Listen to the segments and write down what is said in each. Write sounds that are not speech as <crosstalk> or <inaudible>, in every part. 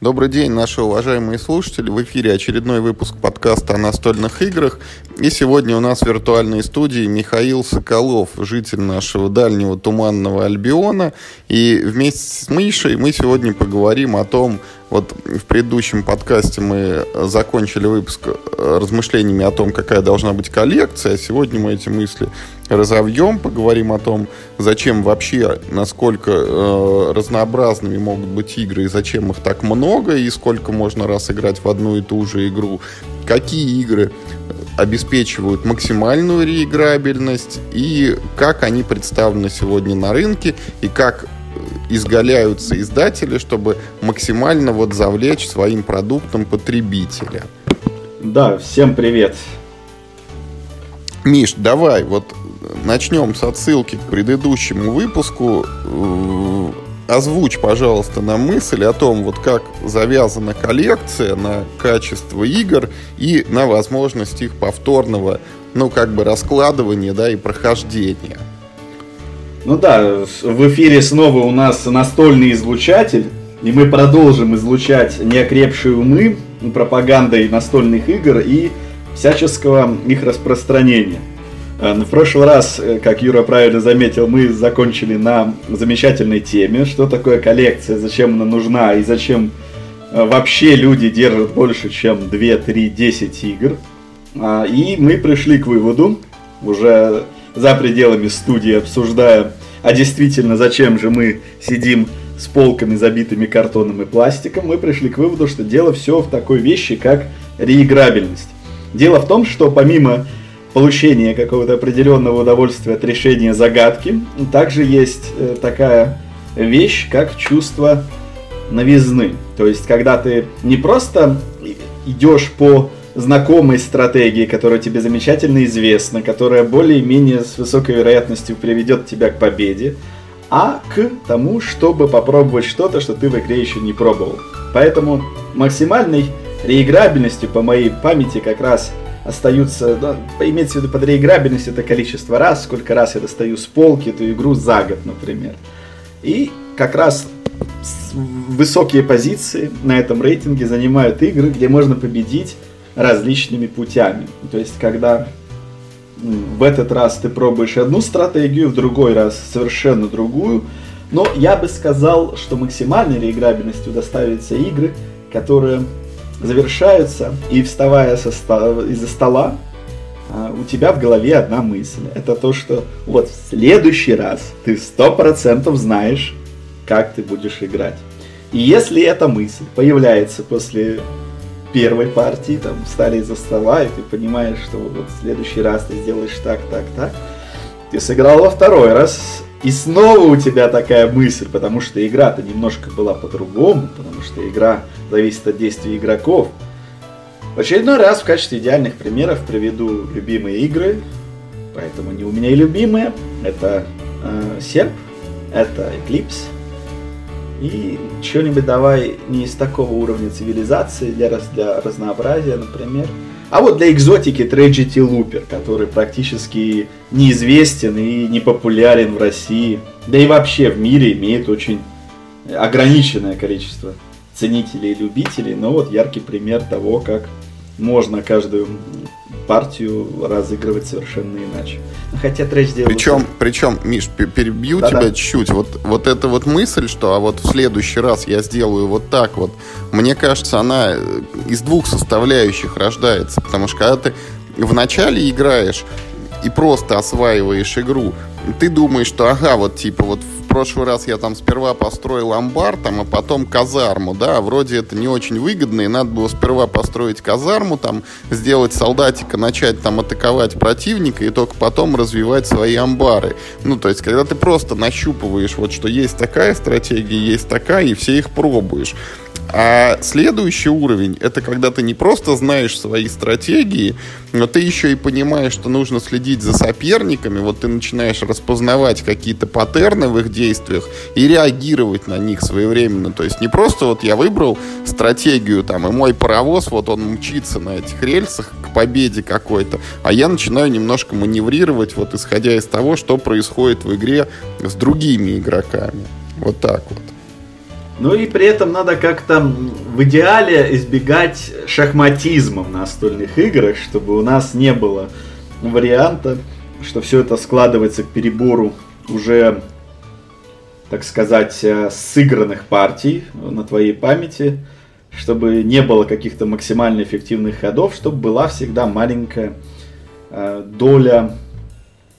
Добрый день, наши уважаемые слушатели. В эфире очередной выпуск подкаста о настольных играх. И сегодня у нас в виртуальной студии Михаил Соколов, житель нашего дальнего туманного Альбиона. И вместе с Мишей мы сегодня поговорим о том, вот в предыдущем подкасте мы закончили выпуск э, размышлениями о том, какая должна быть коллекция. А сегодня мы эти мысли разовьем, поговорим о том, зачем вообще, насколько э, разнообразными могут быть игры и зачем их так много, и сколько можно раз играть в одну и ту же игру, какие игры обеспечивают максимальную реиграбельность и как они представлены сегодня на рынке и как изгаляются издатели, чтобы максимально вот завлечь своим продуктом потребителя. Да, всем привет. Миш, давай, вот начнем с отсылки к предыдущему выпуску. Э, озвучь, пожалуйста, нам мысль о том, вот как завязана коллекция на качество игр и на возможность их повторного, ну, как бы раскладывания, да, и прохождения. Ну да, в эфире снова у нас настольный излучатель, и мы продолжим излучать неокрепшие умы пропагандой настольных игр и всяческого их распространения. Э, в прошлый раз, э, как Юра правильно заметил, мы закончили на замечательной теме, что такое коллекция, зачем она нужна и зачем э, вообще люди держат больше, чем 2, 3, 10 игр. А, и мы пришли к выводу, уже за пределами студии обсуждая, а действительно, зачем же мы сидим с полками, забитыми картоном и пластиком, мы пришли к выводу, что дело все в такой вещи, как реиграбельность. Дело в том, что помимо получения какого-то определенного удовольствия от решения загадки, также есть э, такая вещь, как чувство новизны. То есть, когда ты не просто идешь по знакомой стратегии, которая тебе замечательно известна, которая более-менее с высокой вероятностью приведет тебя к победе, а к тому, чтобы попробовать что-то, что ты в игре еще не пробовал. Поэтому максимальной реиграбельностью по моей памяти как раз остаются, ну, имеется в виду под реиграбельностью это количество раз, сколько раз я достаю с полки эту игру за год, например. И как раз высокие позиции на этом рейтинге занимают игры, где можно победить различными путями. То есть, когда в этот раз ты пробуешь одну стратегию, в другой раз совершенно другую, но я бы сказал, что максимальной реиграбельностью доставятся игры, которые завершаются, и вставая sto- из-за стола, а, у тебя в голове одна мысль. Это то, что вот в следующий раз ты сто процентов знаешь, как ты будешь играть. И если эта мысль появляется после первой партии, там, встали из-за стола, и ты понимаешь, что вот в следующий раз ты сделаешь так, так, так, ты сыграл во второй раз, и снова у тебя такая мысль, потому что игра-то немножко была по-другому, потому что игра зависит от действий игроков. В очередной раз в качестве идеальных примеров приведу любимые игры, поэтому не у меня и любимые. Это э, Серп, это Eclipse, и что-нибудь давай не из такого уровня цивилизации для, для разнообразия, например. А вот для экзотики Tragedy Looper, который практически неизвестен и не популярен в России, да и вообще в мире имеет очень ограниченное количество ценителей и любителей, но вот яркий пример того, как можно каждую партию разыгрывать совершенно иначе. Хотя трэш делал... Причем, причем, Миш, перебью да, тебя да. чуть-чуть. Вот, вот эта вот мысль, что а вот в следующий раз я сделаю вот так вот, мне кажется, она из двух составляющих рождается. Потому что когда ты вначале играешь и просто осваиваешь игру, ты думаешь, что ага, вот типа вот прошлый раз я там сперва построил амбар, там, а потом казарму, да, вроде это не очень выгодно, и надо было сперва построить казарму, там, сделать солдатика, начать там атаковать противника, и только потом развивать свои амбары. Ну, то есть, когда ты просто нащупываешь, вот, что есть такая стратегия, есть такая, и все их пробуешь. А следующий уровень — это когда ты не просто знаешь свои стратегии, но ты еще и понимаешь, что нужно следить за соперниками. Вот ты начинаешь распознавать какие-то паттерны в их действиях и реагировать на них своевременно. То есть не просто вот я выбрал стратегию там, и мой паровоз, вот он мчится на этих рельсах к победе какой-то, а я начинаю немножко маневрировать, вот исходя из того, что происходит в игре с другими игроками. Вот так вот. Ну и при этом надо как-то в идеале избегать шахматизма в настольных играх, чтобы у нас не было варианта, что все это складывается к перебору уже, так сказать, э, сыгранных партий на твоей памяти, чтобы не было каких-то максимально эффективных ходов, чтобы была всегда маленькая э, доля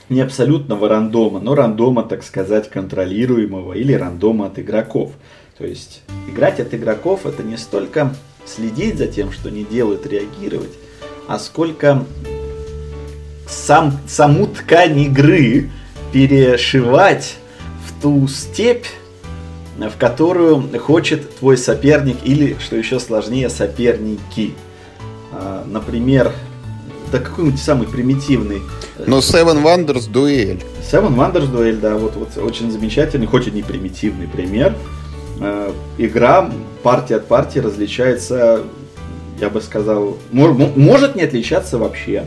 не абсолютного рандома, но рандома, так сказать, контролируемого или рандома от игроков. То есть играть от игроков это не столько следить за тем, что они делают, реагировать, а сколько сам, саму ткань игры перешивать в ту степь, в которую хочет твой соперник или, что еще сложнее, соперники. А, например, да какой-нибудь самый примитивный. Но Seven Wonders дуэль. Seven Wonders дуэль, да, вот, вот очень замечательный, хоть и не примитивный пример. Э, игра партия от партии различается, я бы сказал, мож, может не отличаться вообще,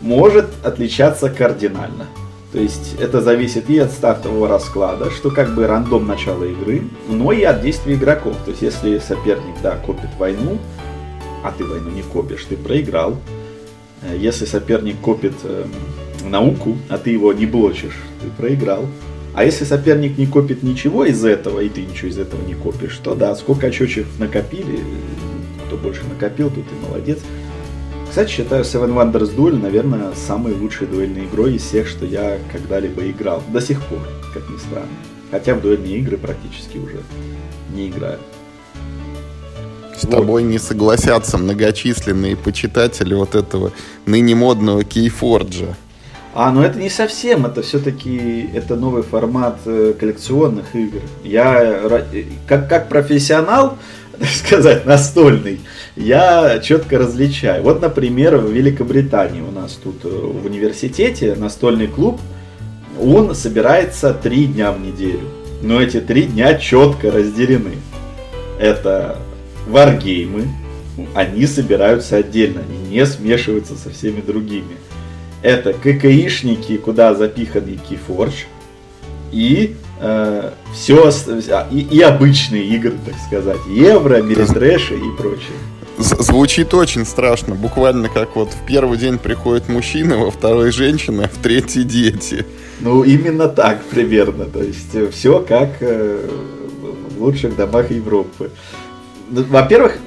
может отличаться кардинально. То есть это зависит и от стартового расклада, что как бы рандом начала игры, но и от действий игроков. То есть если соперник, да, копит войну, а ты войну не копишь, ты проиграл. Э, если соперник копит э, науку, а ты его не блочишь, ты проиграл. А если соперник не копит ничего из этого, и ты ничего из этого не копишь, то да, сколько очочек накопили, кто больше накопил, тут и молодец. Кстати, считаю Seven Wonders Duel, наверное, самой лучшей дуэльной игрой из всех, что я когда-либо играл. До сих пор, как ни странно. Хотя в дуэльные игры практически уже не играю. С вот. тобой не согласятся многочисленные почитатели вот этого ныне модного Кейфорджа. А, ну это не совсем, это все-таки это новый формат э, коллекционных игр. Я как, как профессионал, <laughs> так сказать, настольный, я четко различаю. Вот, например, в Великобритании у нас тут э, в университете настольный клуб, он собирается три дня в неделю. Но эти три дня четко разделены. Это варгеймы, они собираются отдельно, они не смешиваются со всеми другими это ККИшники, куда запихан Keyforge, и э, все, и, и обычные игры, так сказать, Евро, Миритрэши и прочее. Звучит очень страшно. Буквально как вот в первый день приходит мужчина, во второй женщина, в третий дети. Ну, именно так примерно. То есть э, все как э, в лучших домах Европы во-первых,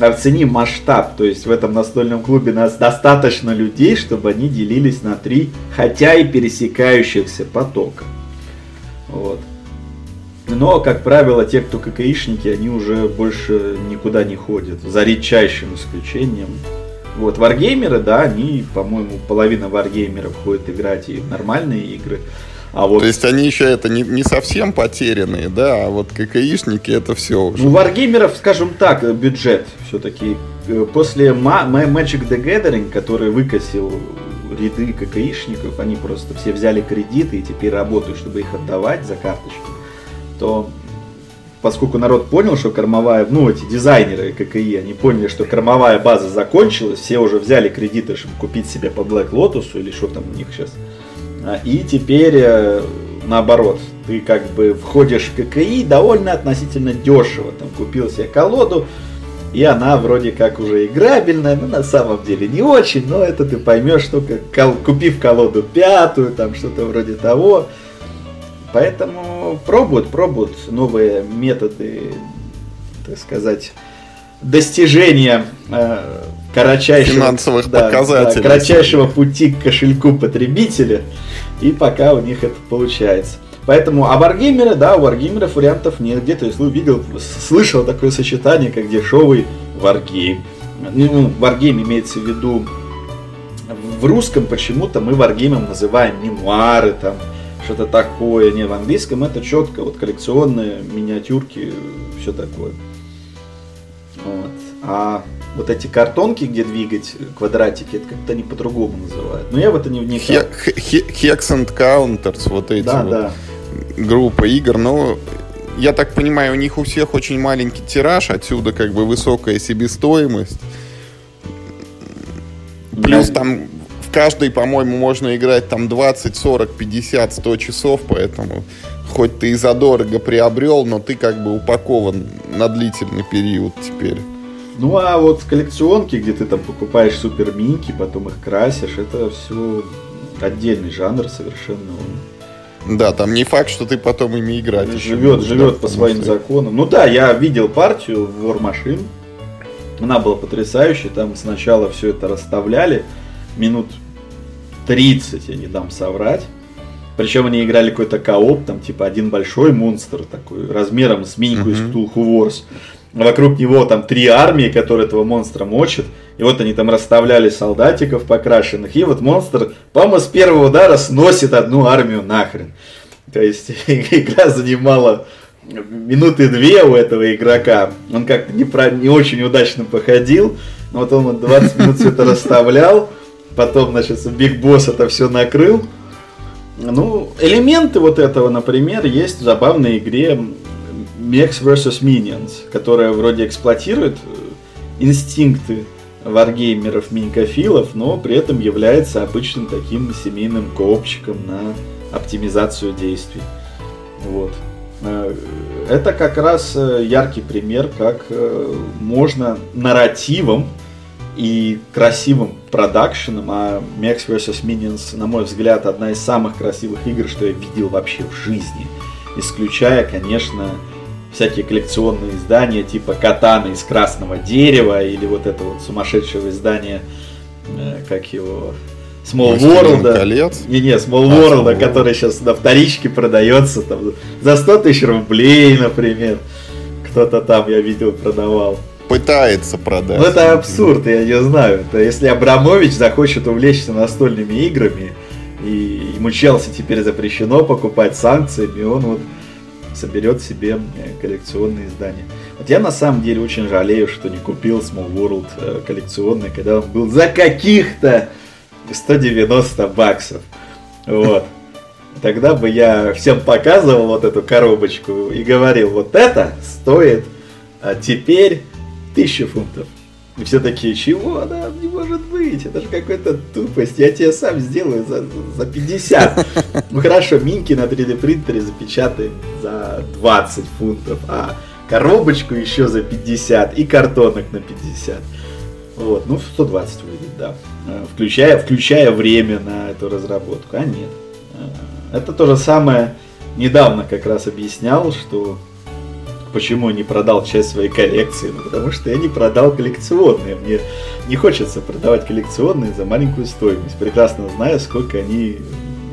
оцени масштаб, то есть в этом настольном клубе нас достаточно людей, чтобы они делились на три, хотя и пересекающихся потока. Вот. Но, как правило, те, кто ККИшники, они уже больше никуда не ходят, за редчайшим исключением. Вот, варгеймеры, да, они, по-моему, половина варгеймеров ходит играть и в нормальные игры. А вот... То есть они еще это не, не совсем потерянные, да, а вот ККИшники это все уже. У варгеймеров, скажем так, бюджет все-таки. Э, после Magic the Gathering, который выкосил ряды ККИшников, они просто все взяли кредиты и теперь работают, чтобы их отдавать за карточки, то поскольку народ понял, что кормовая, ну эти дизайнеры ККИ, они поняли, что кормовая база закончилась, все уже взяли кредиты, чтобы купить себе по Black Lotus или что там у них сейчас и теперь э, наоборот, ты как бы входишь в ККИ довольно относительно дешево. Там купил себе колоду, и она вроде как уже играбельная, но на самом деле не очень, но это ты поймешь, что кол- купив колоду пятую, там что-то вроде того. Поэтому пробуют, пробуют новые методы, так сказать, достижения э, кратчайшего, финансовых да, показателей. Да, кратчайшего пути к кошельку потребителя. И пока у них это получается. Поэтому, а варгеймеры, да, у варгеймеров вариантов нет. Где-то я видел, слышал такое сочетание, как дешевый варгейм. Ну, варгейм имеется в виду в русском почему-то мы варгеймом называем мемуары, там, что-то такое. Не, в английском это четко, вот коллекционные миниатюрки, все такое. Вот. А вот эти картонки, где двигать квадратики, это как-то они по-другому называют. Но я в это не вникал. Hex and Counters, вот эти да, вот да. группы игр. Но я так понимаю, у них у всех очень маленький тираж, отсюда как бы высокая себестоимость. Плюс да. там в каждой, по-моему, можно играть там 20, 40, 50, 100 часов, поэтому хоть ты и задорого приобрел, но ты как бы упакован на длительный период теперь. Ну а вот коллекционки, где ты там покупаешь супер минки, потом их красишь, это все отдельный жанр совершенно. Да, там не факт, что ты потом ими играть. Живет, будешь, живет да, по своим что... законам. Ну да, я видел партию в War Machine. Она была потрясающей. Там сначала все это расставляли. Минут 30, я не дам соврать. Причем они играли какой-то кооп, там типа один большой монстр такой, размером с uh-huh. из Cthulhu Wars. Вокруг него там три армии, которые этого монстра мочат. И вот они там расставляли солдатиков покрашенных. И вот монстр, по-моему, с первого удара сносит одну армию нахрен. То есть <laughs> игра занимала минуты две у этого игрока. Он как-то не, про, не очень удачно походил. Но вот он 20 минут все это расставлял. Потом, значит, Биг Босс это все накрыл. Ну, элементы вот этого, например, есть в забавной игре Mechs vs. Minions, которая вроде эксплуатирует э, инстинкты варгеймеров, миникофилов, но при этом является обычным таким семейным коопчиком на оптимизацию действий. Вот. Э, это как раз э, яркий пример, как можно нарративом и красивым продакшеном, а Max vs. Minions, на мой взгляд, одна из самых красивых игр, что я видел вообще в жизни. Исключая, конечно, всякие коллекционные издания типа Катана из красного дерева или вот это вот сумасшедшее издание, э, как его, Small World. Не, не, Small а, World, Small который сейчас на вторичке продается там за 100 тысяч рублей, например. Кто-то там, я видел, продавал пытается продать. Ну это абсурд, я не знаю. Это если Абрамович захочет увлечься настольными играми, и ему Челси теперь запрещено покупать санкциями, он вот соберет себе э, коллекционные издания. Вот я на самом деле очень жалею, что не купил Small World э, коллекционный, когда он был за каких-то 190 баксов. Вот. Тогда бы я всем показывал вот эту коробочку и говорил, вот это стоит а теперь тысячу фунтов. И все такие, чего? Она не может быть, это же какая-то тупость, я тебе сам сделаю за, за 50. Ну хорошо, минки на 3D принтере запечатаем за 20 фунтов, а коробочку еще за 50 и картонок на 50. Вот, ну 120 выйдет, да. Э, включая, включая время на эту разработку. А нет. Э, это то же самое, недавно как раз объяснял, что почему не продал часть своей коллекции? Ну, потому что я не продал коллекционные. Мне не хочется продавать коллекционные за маленькую стоимость. Прекрасно знаю, сколько они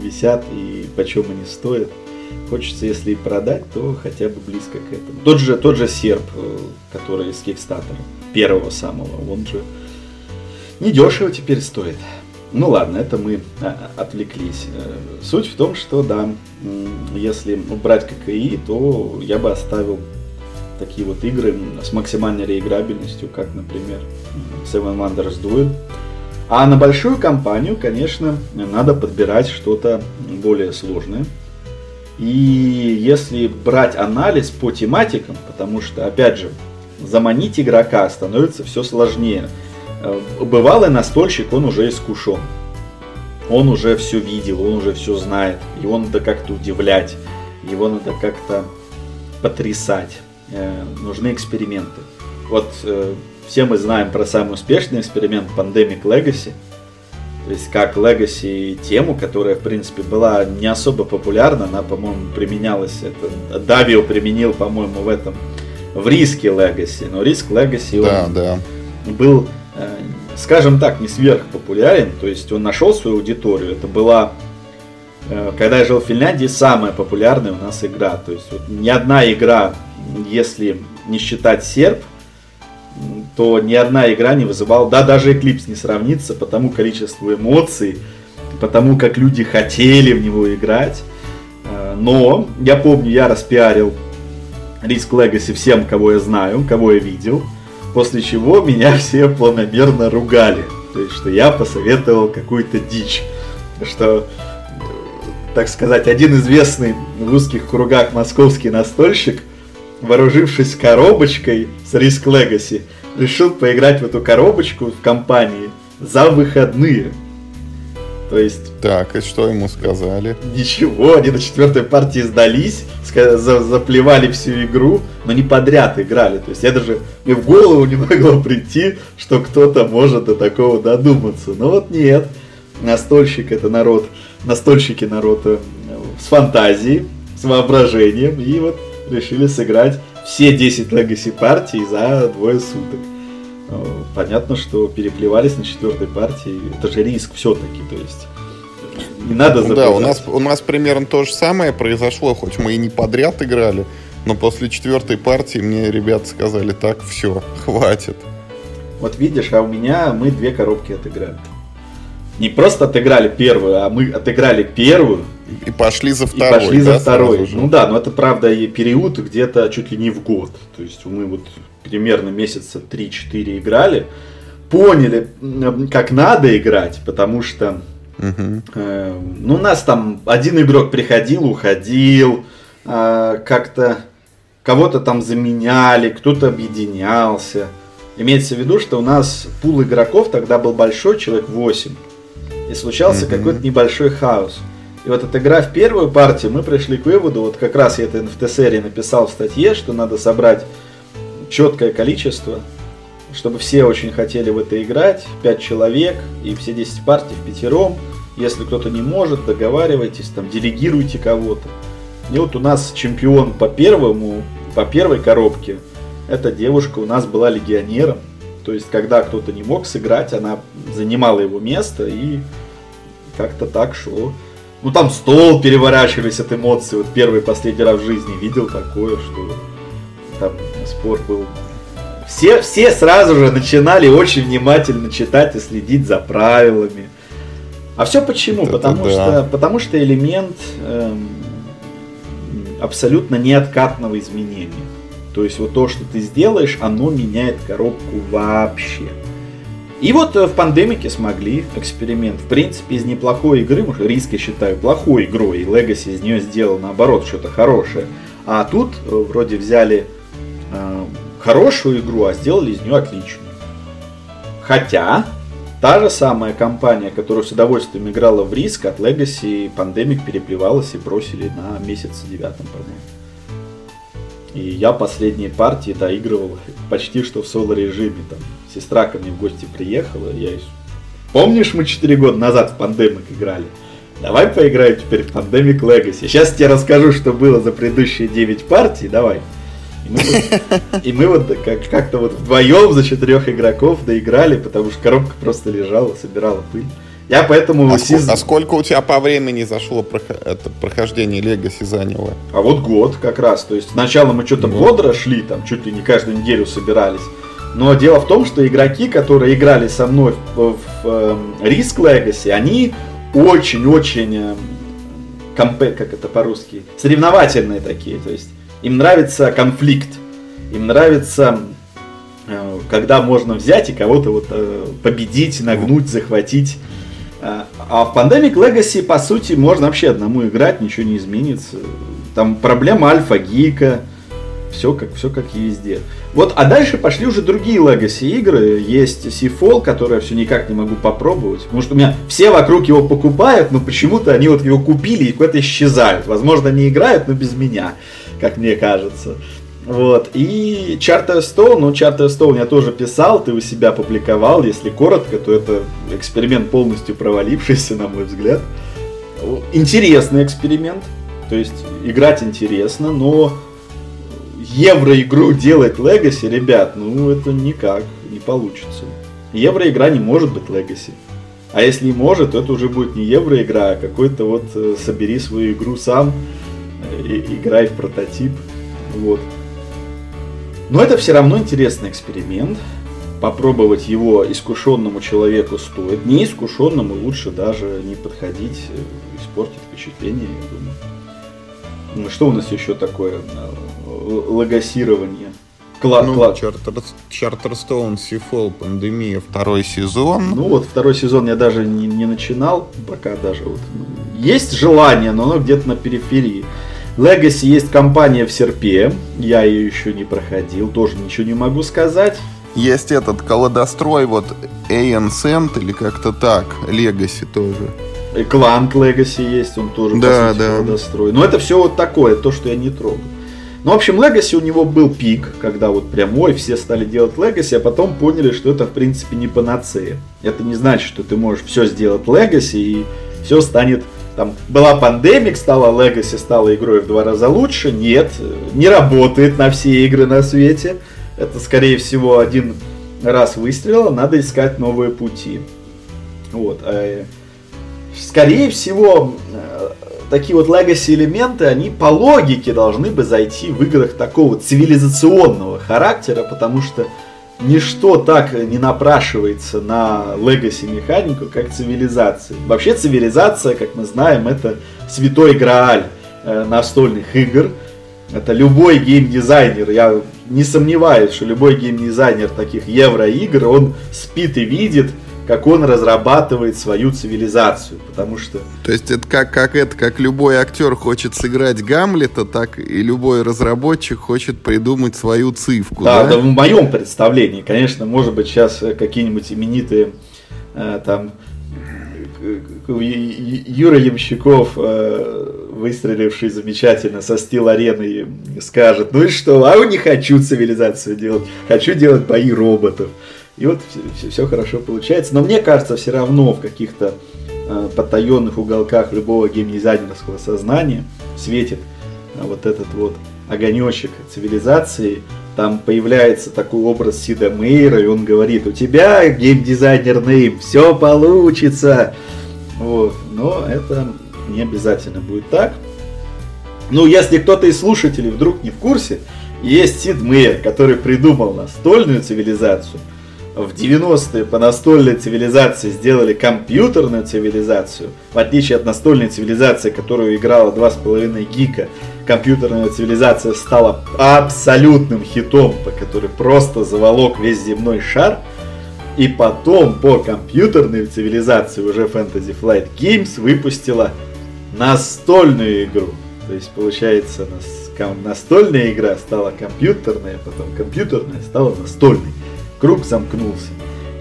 висят и почем они стоят. Хочется, если и продать, то хотя бы близко к этому. Тот же, тот же серп, э, который из Кикстатера, первого самого, он же недешево теперь стоит. Ну ладно, это мы а, отвлеклись. Э, суть в том, что да, если убрать ККИ, то я бы оставил такие вот игры с максимальной реиграбельностью, как, например, Seven Wonders Duel. А на большую компанию, конечно, надо подбирать что-то более сложное. И если брать анализ по тематикам, потому что, опять же, заманить игрока становится все сложнее. Э, бывалый настольщик, он уже искушен. Он уже все видел, он уже все знает. Его надо как-то удивлять, его надо как-то потрясать нужны эксперименты. Вот э, все мы знаем про самый успешный эксперимент Pandemic Legacy. То есть как Legacy тему, которая, в принципе, была не особо популярна, она, по-моему, применялась, это Давио применил, по-моему, в этом, в риске Legacy, но риск Legacy да, он да. был, э, скажем так, не сверхпопулярен, то есть он нашел свою аудиторию, это была э, когда я жил в Финляндии, самая популярная у нас игра. То есть вот ни одна игра если не считать серп, то ни одна игра не вызывала, да, даже Eclipse не сравнится по тому количеству эмоций, по тому, как люди хотели в него играть. Э, но я помню, я распиарил Risk Legacy всем, кого я знаю, кого я видел, после чего меня <laughs> все планомерно ругали. То есть, что я посоветовал какую-то дичь. Что, так сказать, один известный в узких кругах московский настольщик вооружившись коробочкой с Risk Legacy, решил поиграть в эту коробочку в компании за выходные. То есть... Так, и что ему сказали? Ничего, они на четвертой партии сдались, заплевали всю игру, но не подряд играли. То есть я даже, мне в голову <laughs> не могло прийти, что кто-то может до такого додуматься. Но вот нет, настольщик это народ, настольщики народ э, с фантазией, с воображением, и вот решили сыграть все 10 Legacy партий за двое суток. Э, понятно, что переплевались на четвертой партии. Это же риск все-таки, то есть не надо забывать. Да, у нас, у нас примерно то же самое произошло, хоть мы и не подряд играли, но после четвертой партии мне ребята сказали, так, все, <laughs> хватит. Вот видишь, а у меня мы две коробки отыграли. Не просто отыграли первую, а мы отыграли первую. И пошли за второй. И пошли да, за второй. Ну да, но это правда и период где-то чуть ли не в год. То есть мы вот примерно месяца 3-4 играли, поняли, как надо играть, потому что угу. э, ну, у нас там один игрок приходил, уходил, э, как-то кого-то там заменяли, кто-то объединялся. Имеется в виду, что у нас пул игроков тогда был большой, человек 8. И случался mm какой-то небольшой хаос. И вот отыграв первую партию, мы пришли к выводу, вот как раз я это в Т-серии написал в статье, что надо собрать четкое количество, чтобы все очень хотели в это играть, 5 человек, и все 10 партий в пятером. Если кто-то не может, договаривайтесь, там, делегируйте кого-то. И вот у нас чемпион по первому, по первой коробке, эта девушка у нас была легионером. То есть, когда кто-то не мог сыграть, она занимала его место и как-то так шло. Ну там стол переворачивались от эмоций. Вот первый последний раз в жизни видел такое, что там спор был. Все, все сразу же начинали очень внимательно читать и следить за правилами. А все почему? Это потому, да. что, потому что элемент эм, абсолютно неоткатного изменения. То есть вот то, что ты сделаешь, оно меняет коробку вообще. И вот э, в пандемике смогли эксперимент. В принципе, из неплохой игры, риск я считаю плохой игрой, и Legacy из нее сделал наоборот что-то хорошее. А тут э, вроде взяли э, хорошую игру, а сделали из нее отличную. Хотя, та же самая компания, которая с удовольствием играла в риск, от Legacy Pandemic переплевалась и бросили на месяц девятом, по-моему. И я последние партии доигрывал почти что в соло-режиме. Там сестра ко мне в гости приехала, я Помнишь, мы 4 года назад в Pandemic играли? Давай поиграем теперь в Pandemic Legacy. Сейчас тебе расскажу, что было за предыдущие 9 партий, давай. И мы вот, и мы вот как- как-то вот вдвоем за четырех игроков доиграли, потому что коробка просто лежала, собирала пыль. Я поэтому... А, сиз... сколько, а сколько у тебя по времени зашло это прохождение Легаси заняло? А вот год как раз. То есть сначала мы что-то бодро шли, там чуть ли не каждую неделю собирались. Но дело в том, что игроки, которые играли со мной в, в, в эм, Risk Legacy, они очень-очень эм, компе, как это по-русски, соревновательные такие. То есть им нравится конфликт, им нравится, э, когда можно взять и кого-то вот э, победить, нагнуть, захватить. А, в Pandemic Legacy, по сути, можно вообще одному играть, ничего не изменится. Там проблема альфа-гика, все как, все как и везде. Вот, а дальше пошли уже другие Legacy игры. Есть Seafall, который я все никак не могу попробовать. Потому что у меня все вокруг его покупают, но почему-то они вот его купили и куда-то исчезают. Возможно, они играют, но без меня, как мне кажется. Вот. И Charterstone, ну, Charterstone я тоже писал, ты у себя публиковал. Если коротко, то это эксперимент полностью провалившийся, на мой взгляд. Интересный эксперимент. То есть играть интересно, но евроигру делать Legacy, ребят, ну это никак не получится. Евроигра не может быть Legacy. А если и может, то это уже будет не евроигра, а какой-то вот э, собери свою игру сам, э, и, играй в прототип. Вот. Но это все равно интересный эксперимент. Попробовать его искушенному человеку стоит. Неискушенному лучше даже не подходить, э, испортить впечатление, я думаю. Ну, что у нас еще такое? Э, логосирование. Клад, ну, клад. Чартерстоун, Сифол, Пандемия, второй сезон. Ну вот, второй сезон я даже не, не начинал, пока даже вот. Есть желание, но оно где-то на периферии. Legacy есть компания в Серпе, я ее еще не проходил, тоже ничего не могу сказать. Есть этот колодострой, вот Ancient или как-то так, Legacy тоже. Кланк Legacy есть, он тоже да, по сути, да. достроен. Но это все вот такое, то, что я не трогаю. Ну, в общем, Legacy у него был пик, когда вот прям, ой, все стали делать Legacy, а потом поняли, что это, в принципе, не панацея. Это не значит, что ты можешь все сделать Legacy и все станет там была пандемик, стала Legacy, стала игрой в два раза лучше. Нет, не работает на все игры на свете. Это, скорее всего, один раз выстрелило, надо искать новые пути. Вот. А, скорее всего, э, такие вот legacy элементы, они по логике должны бы зайти в играх такого цивилизационного характера, потому что ничто так не напрашивается на Legacy механику, как цивилизация. Вообще цивилизация, как мы знаем, это святой грааль э, настольных игр. Это любой геймдизайнер, я не сомневаюсь, что любой геймдизайнер таких евроигр, он спит и видит, как он разрабатывает свою цивилизацию, потому что... То есть это как, как это, как любой актер хочет сыграть Гамлета, так и любой разработчик хочет придумать свою цифку, да? Да, да в моем представлении, конечно, может быть, сейчас какие-нибудь именитые э, там Юра Ямщиков, э, выстреливший замечательно со стил арены, скажет, ну и что, а не хочу цивилизацию делать, хочу делать бои роботов. И вот все, все хорошо получается. Но мне кажется, все равно в каких-то э, потаенных уголках любого геймдизайнерского сознания светит э, вот этот вот огонечек цивилизации. Там появляется такой образ Сида Мейра, и он говорит, у тебя геймдизайнер нейм, все получится. Вот. Но это не обязательно будет так. Ну, если кто-то из слушателей вдруг не в курсе, есть Сид Мейер, который придумал настольную цивилизацию – в 90-е по настольной цивилизации сделали компьютерную цивилизацию, в отличие от настольной цивилизации, которую играла 2,5 гика, компьютерная цивилизация стала абсолютным хитом, по который просто заволок весь земной шар. И потом по компьютерной цивилизации уже Fantasy Flight Games выпустила настольную игру. То есть получается настольная игра стала компьютерная, потом компьютерная стала настольной круг замкнулся.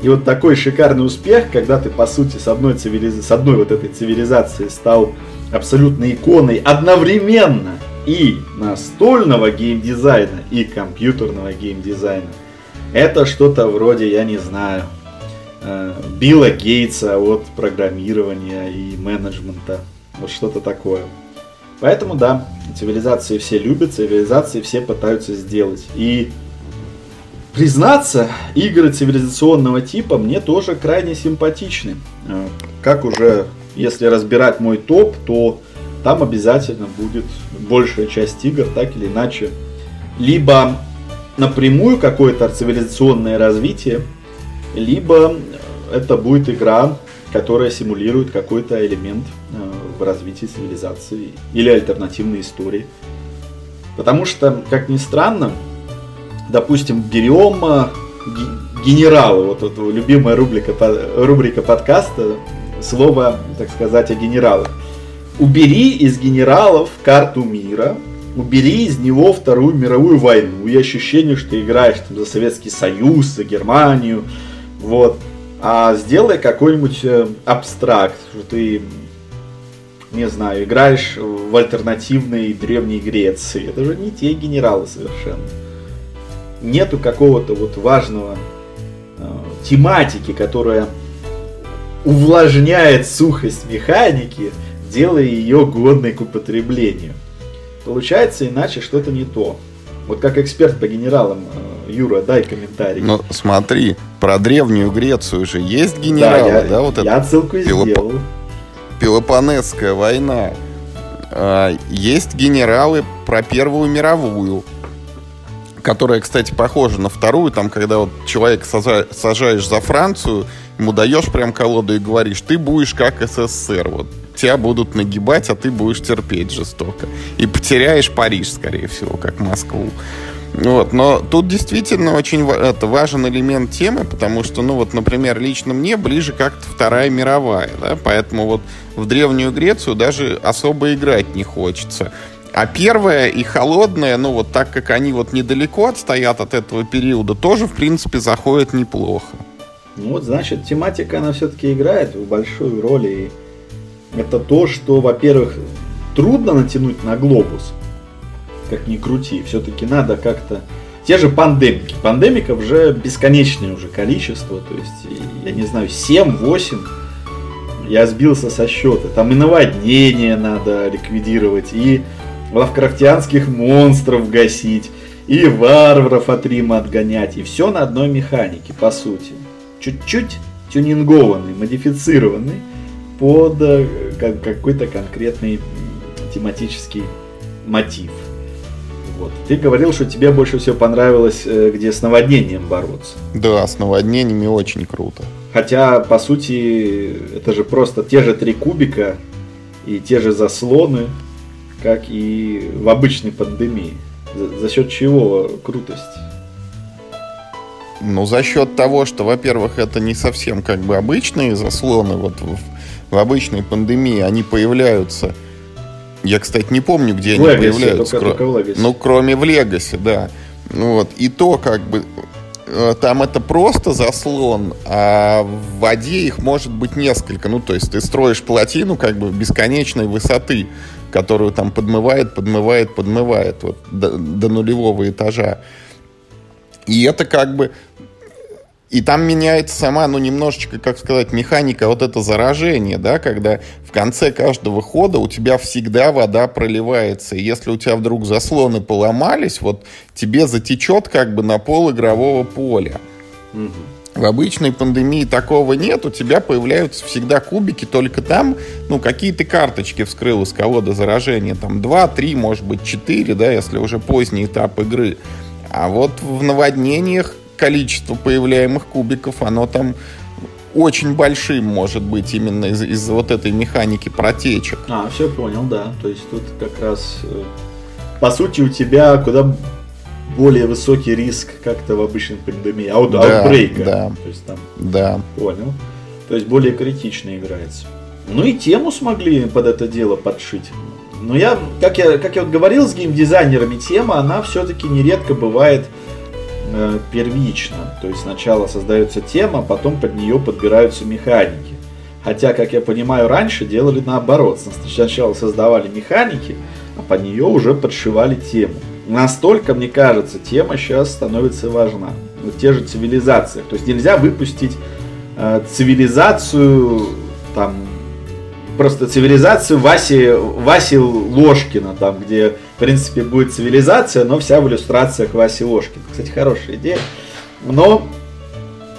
И вот такой шикарный успех, когда ты, по сути, с одной, цивилиз... с одной вот этой цивилизации стал абсолютной иконой одновременно и настольного геймдизайна, и компьютерного геймдизайна. Это что-то вроде, я не знаю, э, Билла Гейтса от программирования и менеджмента. Вот что-то такое. Поэтому да, цивилизации все любят, цивилизации все пытаются сделать. И Признаться, игры цивилизационного типа мне тоже крайне симпатичны. Э, как уже, если разбирать мой топ, то там обязательно будет большая часть игр, так или иначе, либо напрямую какое-то цивилизационное развитие, либо это будет игра, которая симулирует какой-то элемент э, в развитии цивилизации или альтернативной истории. Потому что, как ни странно, допустим, берем генералы, вот это любимая рубрика, рубрика подкаста, слово, так сказать, о генералах. Убери из генералов карту мира, убери из него Вторую мировую войну и ощущение, что ты играешь там, за Советский Союз, за Германию, вот. А сделай какой-нибудь э, абстракт, что ты, не знаю, играешь в альтернативной Древней Греции. Это же не те генералы совершенно нету какого-то вот важного э, тематики, которая увлажняет сухость механики, делая ее годной к употреблению. Получается иначе что-то не то. Вот как эксперт по генералам, э, Юра, дай комментарий. Ну, смотри, про Древнюю Грецию же есть генералы, да? Я, да вот я это отсылку Пелоп... сделал. Пелопонесская война. А, есть генералы про Первую мировую которая, кстати, похожа на вторую, там, когда вот человек сажаешь за Францию, ему даешь прям колоду и говоришь, ты будешь как СССР, вот тебя будут нагибать, а ты будешь терпеть жестоко. И потеряешь Париж, скорее всего, как Москву. Вот, но тут действительно очень это, важен элемент темы, потому что, ну вот, например, лично мне ближе как-то Вторая мировая, да, поэтому вот в Древнюю Грецию даже особо играть не хочется. А первая и холодная, ну вот так как они вот недалеко отстоят от этого периода, тоже, в принципе, заходит неплохо. Ну вот, значит, тематика, она все-таки играет большую роль. И это то, что, во-первых, трудно натянуть на глобус, как ни крути, все-таки надо как-то... Те же пандемики. Пандемиков уже бесконечное уже количество, то есть, я не знаю, 7-8 я сбился со счета. Там и наводнение надо ликвидировать, и лавкрафтианских монстров гасить, и варваров от Рима отгонять, и все на одной механике, по сути. Чуть-чуть тюнингованный, модифицированный под э, какой-то конкретный тематический мотив. Вот. Ты говорил, что тебе больше всего понравилось, э, где с наводнением бороться. Да, с наводнениями очень круто. Хотя, по сути, это же просто те же три кубика и те же заслоны, как и в обычной пандемии. За, за счет чего крутость? Ну, за счет того, что, во-первых, это не совсем как бы обычные заслоны. Вот в, в обычной пандемии они появляются. Я, кстати, не помню, где в они Legacy, появляются. Только, кро... только в Ну, кроме в Легасе, да. Ну, вот. И то, как бы, э, там это просто заслон, а в воде их может быть несколько. Ну, то есть ты строишь плотину как бы бесконечной высоты которую там подмывает, подмывает, подмывает вот, до, до нулевого этажа. И это как бы... И там меняется сама, ну, немножечко, как сказать, механика, вот это заражение, да, когда в конце каждого хода у тебя всегда вода проливается. И если у тебя вдруг заслоны поломались, вот тебе затечет как бы на пол игрового поля. Угу. В обычной пандемии такого нет, у тебя появляются всегда кубики, только там, ну, какие то карточки вскрыл из колоды заражения, там 2, 3, может быть 4, да, если уже поздний этап игры. А вот в наводнениях количество появляемых кубиков, оно там очень большим может быть именно из- из-за вот этой механики протечек. А, все понял, да. То есть тут как раз, э, по сути, у тебя куда более высокий риск как-то в обычной пандемии. Аут, да, аутбрейка. Да. То есть там. Да. Понял. То есть более критично играется. Ну и тему смогли под это дело подшить. Но я, как я, как я вот говорил с геймдизайнерами, тема, она все-таки нередко бывает э, первична. То есть сначала создается тема, потом под нее подбираются механики. Хотя, как я понимаю, раньше делали наоборот. Сначала создавали механики, а под нее уже подшивали тему настолько, мне кажется, тема сейчас становится важна. Вот те же цивилизации. То есть нельзя выпустить э, цивилизацию, там, просто цивилизацию Васи, Васи Ложкина, там, где, в принципе, будет цивилизация, но вся в иллюстрациях Васи Ложкина. Кстати, хорошая идея. Но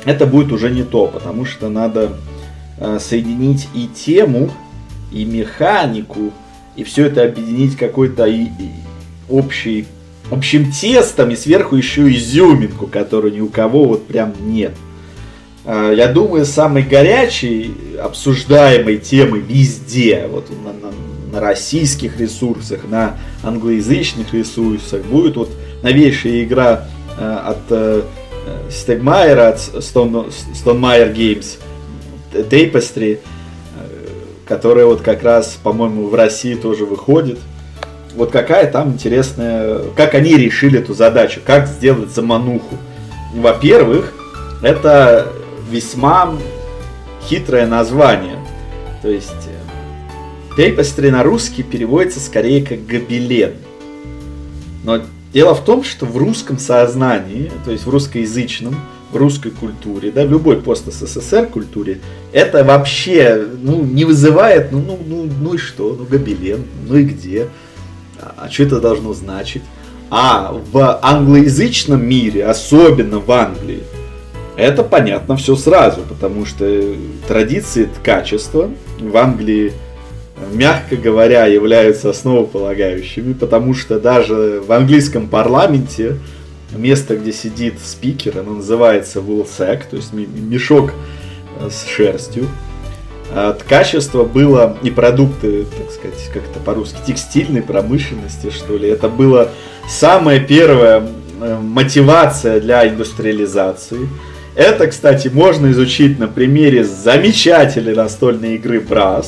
это будет уже не то, потому что надо э, соединить и тему, и механику, и все это объединить какой-то и, и общий общим тестом и сверху еще изюминку, которую ни у кого вот прям нет. А, я думаю, самой горячей обсуждаемой темой везде, вот на, на, на российских ресурсах, на англоязычных ресурсах, будет вот новейшая игра э, от э, Стегмайера, от Stone, Stonemaier Games, Tapestry, э, которая вот как раз, по-моему, в России тоже выходит вот какая там интересная, как они решили эту задачу, как сделать замануху. Во-первых, это весьма хитрое название. То есть Tapestry на русский переводится скорее как гобелен. Но дело в том, что в русском сознании, то есть в русскоязычном, в русской культуре, да, в любой пост-СССР культуре, это вообще ну, не вызывает, ну, ну, ну, ну и что, ну гобелен, ну и где а что это должно значить? А в англоязычном мире, особенно в Англии, это понятно все сразу, потому что традиции качества в Англии, мягко говоря, являются основополагающими, потому что даже в английском парламенте место, где сидит спикер, оно называется woolsack, то есть мешок с шерстью. А качество было и продукты, так сказать, как-то по-русски, текстильной промышленности, что ли. Это была самая первая э, мотивация для индустриализации. Это, кстати, можно изучить на примере замечательной настольной игры Brass,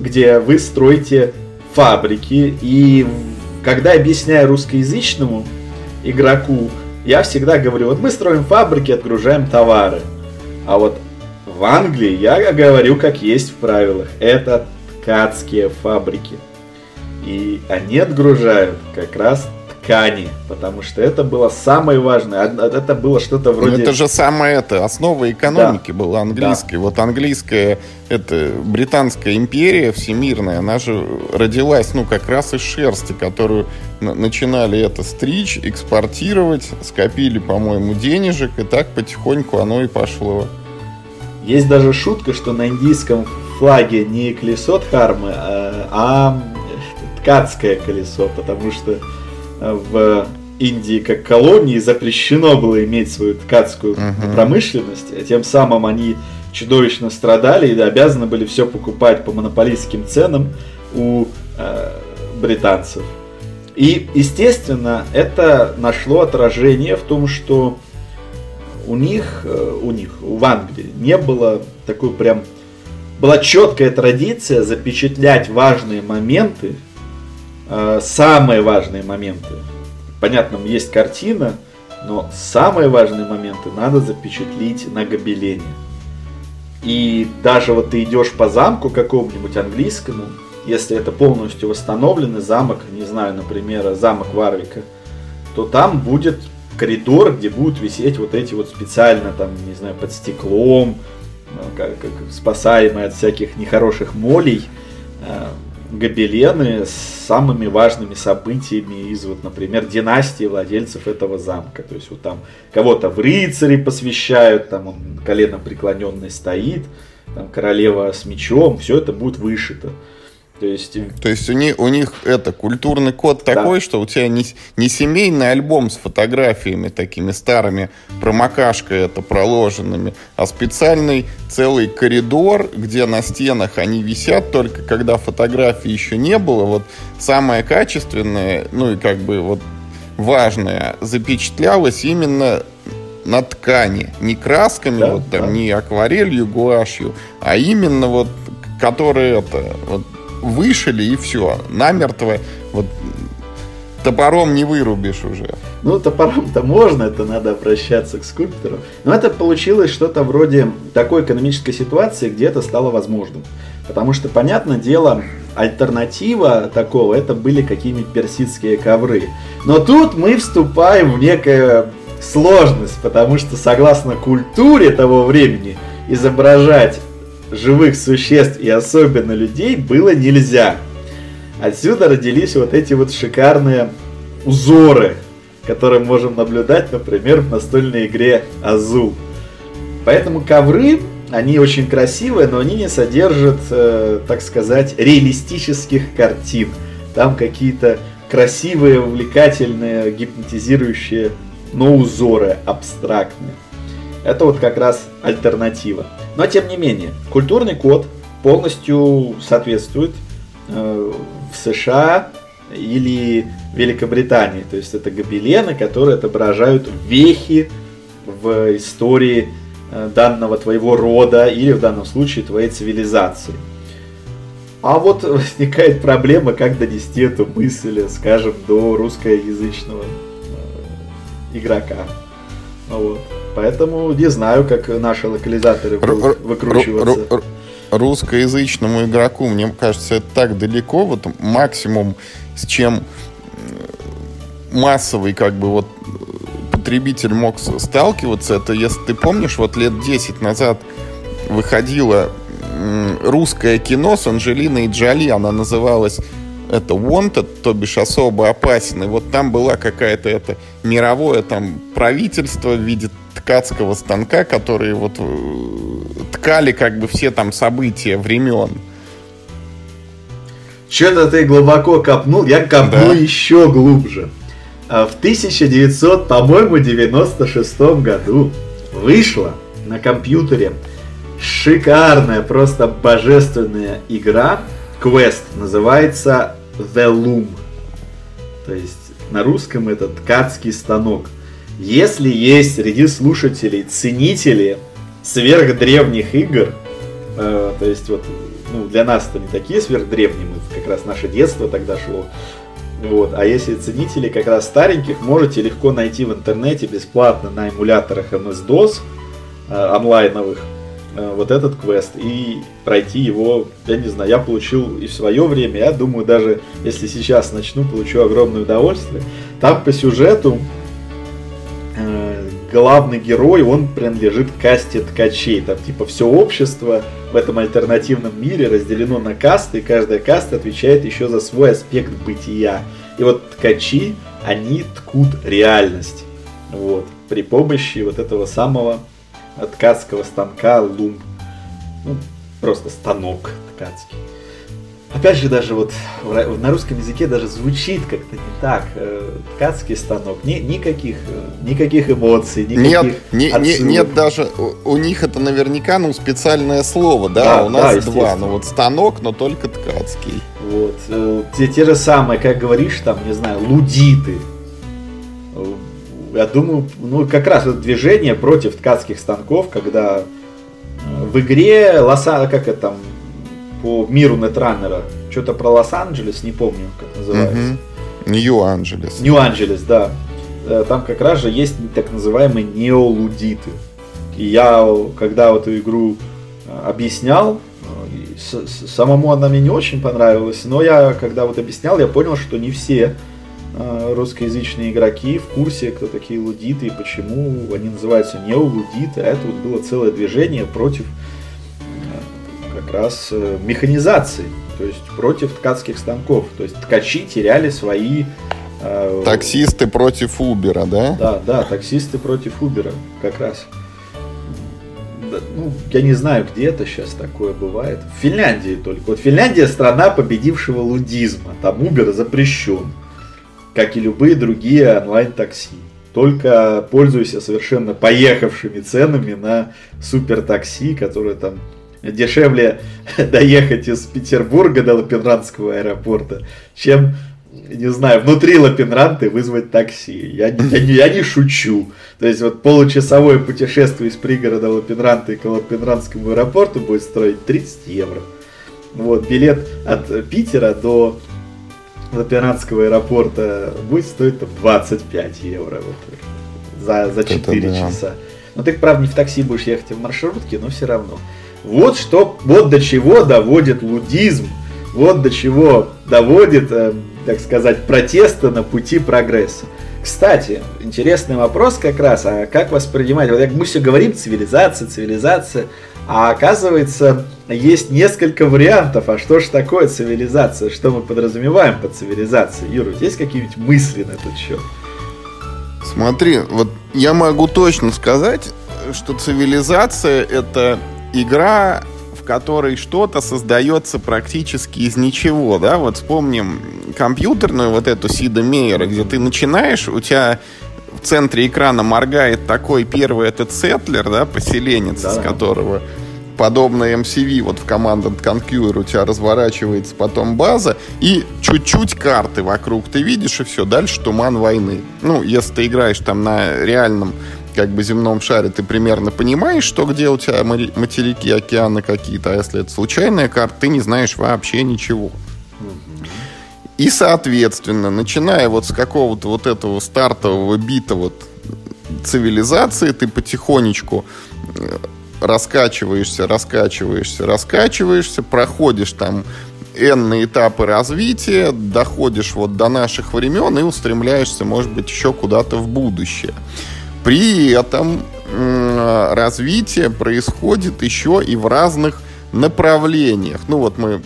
где вы строите фабрики. И когда объясняю русскоязычному игроку, я всегда говорю, вот мы строим фабрики, отгружаем товары. А вот в Англии я говорю как есть в правилах. Это ткацкие фабрики. И они отгружают как раз ткани, потому что это было самое важное. Это было что-то вроде... Ну, это же самое это, основа экономики да. была английской. Да. Вот английская, это британская империя всемирная, она же родилась, ну, как раз из шерсти, которую начинали это стричь, экспортировать, скопили, по-моему, денежек, и так потихоньку оно и пошло. Есть даже шутка, что на индийском флаге не колесо Дхармы, а, а ткацкое колесо, потому что в Индии как колонии запрещено было иметь свою ткацкую uh-huh. промышленность, а тем самым они чудовищно страдали и обязаны были все покупать по монополистским ценам у э, британцев. И, естественно, это нашло отражение в том, что у них, э, у них, в Англии не было такой прям... Была четкая традиция запечатлять важные моменты Э, самые важные моменты. Понятно, есть картина, но самые важные моменты надо запечатлить на гобелене. И даже вот ты идешь по замку какому-нибудь английскому, если это полностью восстановленный замок, не знаю, например, замок Варвика, то там будет коридор, где будут висеть вот эти вот специально там, не знаю, под стеклом, э, как, как спасаемые от всяких нехороших молей, э, гобелены с самыми важными событиями из, вот, например, династии владельцев этого замка. То есть вот там кого-то в рыцари посвящают, там он колено преклоненный стоит, там королева с мечом, все это будет вышито. То есть, То есть у, них, у них это культурный код такой, да. что у тебя не, не семейный альбом с фотографиями такими старыми, промокашкой это проложенными, а специальный целый коридор, где на стенах они висят, только когда фотографий еще не было. Вот самое качественное, ну и как бы вот важное, запечатлялось именно на ткани. Не красками, да, вот там, да. не акварелью, гуашью, а именно вот которые это, вот вышили и все. Намертво. Вот топором не вырубишь уже. Ну, топором-то можно, это надо обращаться к скульптору. Но это получилось что-то вроде такой экономической ситуации, где это стало возможным. Потому что, понятное дело, альтернатива такого, это были какие-нибудь персидские ковры. Но тут мы вступаем в некую сложность, потому что, согласно культуре того времени, изображать живых существ и особенно людей было нельзя. Отсюда родились вот эти вот шикарные узоры, которые можем наблюдать, например, в настольной игре Азул. Поэтому ковры, они очень красивые, но они не содержат, э, так сказать, реалистических картин. Там какие-то красивые, увлекательные, гипнотизирующие, но узоры абстрактные. Это вот как раз альтернатива. Но тем не менее, культурный код полностью соответствует э, в США или Великобритании. То есть это гобелены, которые отображают вехи в истории э, данного твоего рода или в данном случае твоей цивилизации. А вот возникает проблема, как донести эту мысль, скажем, до русскоязычного э, игрока. Вот. Поэтому не знаю, как наши локализаторы будут выкручиваться. Русскоязычному игроку, мне кажется, это так далеко. Вот максимум, с чем массовый как бы вот потребитель мог сталкиваться, это если ты помнишь, вот лет 10 назад выходило русское кино с Анджелиной Джоли, она называлась это wanted, то бишь особо опасен. И вот там была какая-то это мировое там правительство в виде ткацкого станка, которые вот э, ткали как бы все там события времен. Что-то ты глубоко копнул, я копну да. еще глубже. А в 1900, по-моему, 96 году вышла на компьютере шикарная, просто божественная игра, квест, называется The Loom. То есть на русском это ткацкий станок. Если есть среди слушателей ценители сверхдревних игр, э, то есть вот ну, для нас это не такие сверхдревние, мы как раз наше детство тогда шло. Вот. А если ценители как раз стареньких, можете легко найти в интернете бесплатно на эмуляторах MS-DOS э, онлайновых э, вот этот квест и пройти его, я не знаю, я получил и в свое время, я думаю, даже если сейчас начну, получу огромное удовольствие. Там по сюжету главный герой, он принадлежит касте ткачей. Там типа все общество в этом альтернативном мире разделено на касты, и каждая каста отвечает еще за свой аспект бытия. И вот ткачи, они ткут реальность. Вот. При помощи вот этого самого ткацкого станка лум. Ну, просто станок ткацкий. Опять же, даже вот на русском языке даже звучит как-то не так. Э, ткацкий станок. Ни, никаких, э, никаких эмоций, никаких Нет, не, не, нет даже, у, у них это наверняка ну, специальное слово, да, да у нас да, два. Ну вот станок, но только ткацкий. Вот. Э, те, те же самые, как говоришь, там, не знаю, лудиты. Я думаю, ну как раз это движение против ткацких станков, когда в игре Лоса, как это там, по миру Нетраннера. Что-то про Лос-Анджелес, не помню, как называется. Нью-Анджелес. Нью-Анджелес, да. Э, там как раз же есть так называемые неолудиты. И я, когда вот эту игру э, объяснял, э, самому она мне не очень понравилась, но я, когда вот объяснял, я понял, что не все русскоязычные игроки в курсе, кто такие лудиты и почему они называются неолудиты, а это вот было целое движение против как раз э, механизации, то есть против ткацких станков. То есть ткачи теряли свои... Э, таксисты против Убера, да? Да, да, таксисты против Убера, как раз. Ну, я не знаю, где это сейчас такое бывает. В Финляндии только. Вот Финляндия страна победившего лудизма. Там Убер запрещен. Как и любые другие онлайн-такси. Только пользуйся совершенно поехавшими ценами на супер такси, которые там дешевле <laughs> доехать из Петербурга до Лапенранского аэропорта, чем, не знаю, внутри Лапенранты вызвать такси. Я, я, не, я не шучу. То есть вот получасовое путешествие из пригорода Лапенранты к Лапенранскому аэропорту будет стоить 30 евро. Вот, билет от Питера до Лапенранского аэропорта будет стоить там, 25 евро вот, за, за 4 Это часа. Да. Ну ты, правда, не в такси будешь ехать, а в маршрутке, но все равно. Вот что, вот до чего доводит лудизм, вот до чего доводит, э, так сказать, протеста на пути прогресса. Кстати, интересный вопрос как раз, а как воспринимать, вот мы все говорим цивилизация, цивилизация, а оказывается есть несколько вариантов, а что же такое цивилизация, что мы подразумеваем под цивилизацией. Юра, есть какие-нибудь мысли на этот счет? Смотри, вот я могу точно сказать, что цивилизация это игра, в которой что-то создается практически из ничего, да, вот вспомним компьютерную вот эту Сида Мейера, где ты начинаешь, у тебя в центре экрана моргает такой первый этот сетлер, да, поселенец, да. из которого подобно MCV, вот в Command Conquer у тебя разворачивается потом база, и чуть-чуть карты вокруг ты видишь, и все, дальше туман войны. Ну, если ты играешь там на реальном как бы земном шаре ты примерно понимаешь, что где у тебя материки, океаны какие-то, а если это случайная карта, ты не знаешь вообще ничего. И, соответственно, начиная вот с какого-то вот этого стартового бита вот цивилизации, ты потихонечку э, раскачиваешься, раскачиваешься, раскачиваешься, проходишь там энные этапы развития, доходишь вот до наших времен и устремляешься, может быть, еще куда-то в будущее. При этом развитие происходит еще и в разных направлениях. Ну вот мы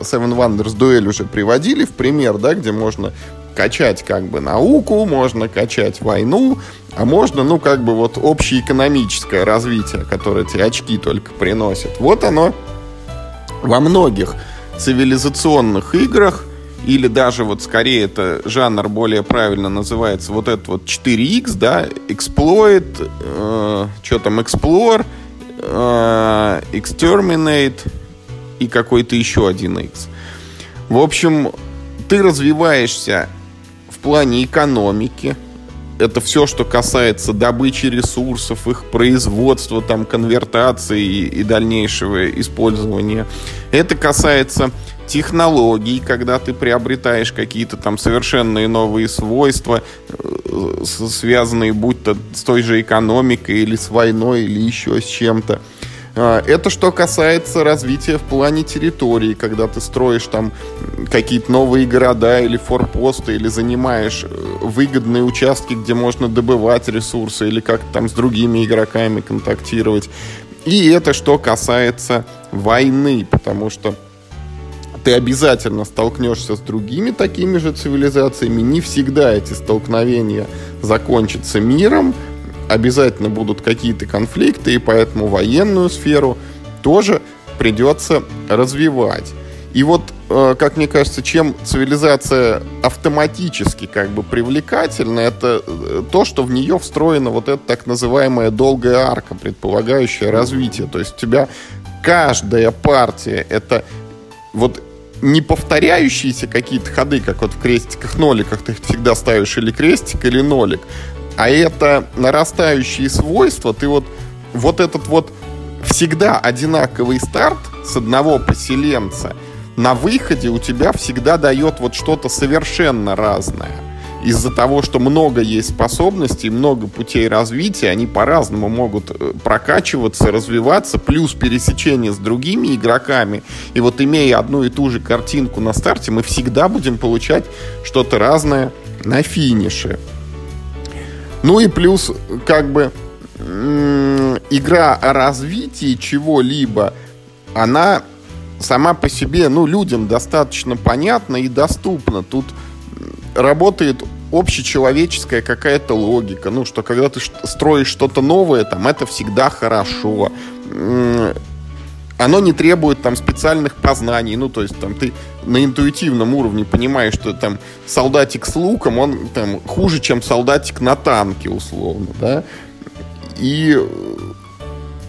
Seven Wonders дуэль уже приводили в пример, да, где можно качать как бы науку, можно качать войну, а можно, ну, как бы вот общеэкономическое развитие, которое эти очки только приносит. Вот оно во многих цивилизационных играх или даже вот скорее это жанр более правильно называется вот этот вот 4X, да, Exploit, э, что там, Explore, э, Exterminate и какой-то еще один X. В общем, ты развиваешься в плане экономики, это все, что касается добычи ресурсов, их производства, там, конвертации и, и дальнейшего использования. Это касается технологий, когда ты приобретаешь какие-то там совершенные новые свойства, э, связанные будь то с той же экономикой или с войной или еще с чем-то. А, это что касается развития в плане территории, когда ты строишь там какие-то новые города или форпосты, или занимаешь э, выгодные участки, где можно добывать ресурсы, или как там с другими игроками контактировать. И это что касается войны, потому что ты обязательно столкнешься с другими такими же цивилизациями. Не всегда эти столкновения закончатся миром. Обязательно будут какие-то конфликты, и поэтому военную сферу тоже придется развивать. И вот, э, как мне кажется, чем цивилизация автоматически как бы привлекательна, это э, то, что в нее встроена вот эта так называемая долгая арка, предполагающая развитие. То есть у тебя каждая партия это вот не повторяющиеся какие-то ходы, как вот в крестиках-ноликах ты всегда ставишь или крестик, или нолик, а это нарастающие свойства, ты вот, вот этот вот всегда одинаковый старт с одного поселенца на выходе у тебя всегда дает вот что-то совершенно разное из-за того, что много есть способностей, много путей развития, они по-разному могут э, прокачиваться, развиваться, плюс пересечение с другими игроками. И вот имея одну и ту же картинку на старте, мы всегда будем получать что-то разное на финише. Ну и плюс, как бы, игра о развитии чего-либо, она сама по себе, ну, людям достаточно понятна и доступна. Тут работает общечеловеческая какая-то логика, ну, что когда ты строишь что-то новое, там, это всегда хорошо. Оно не требует там специальных познаний, ну, то есть там ты на интуитивном уровне понимаешь, что там солдатик с луком, он там хуже, чем солдатик на танке, условно, да. И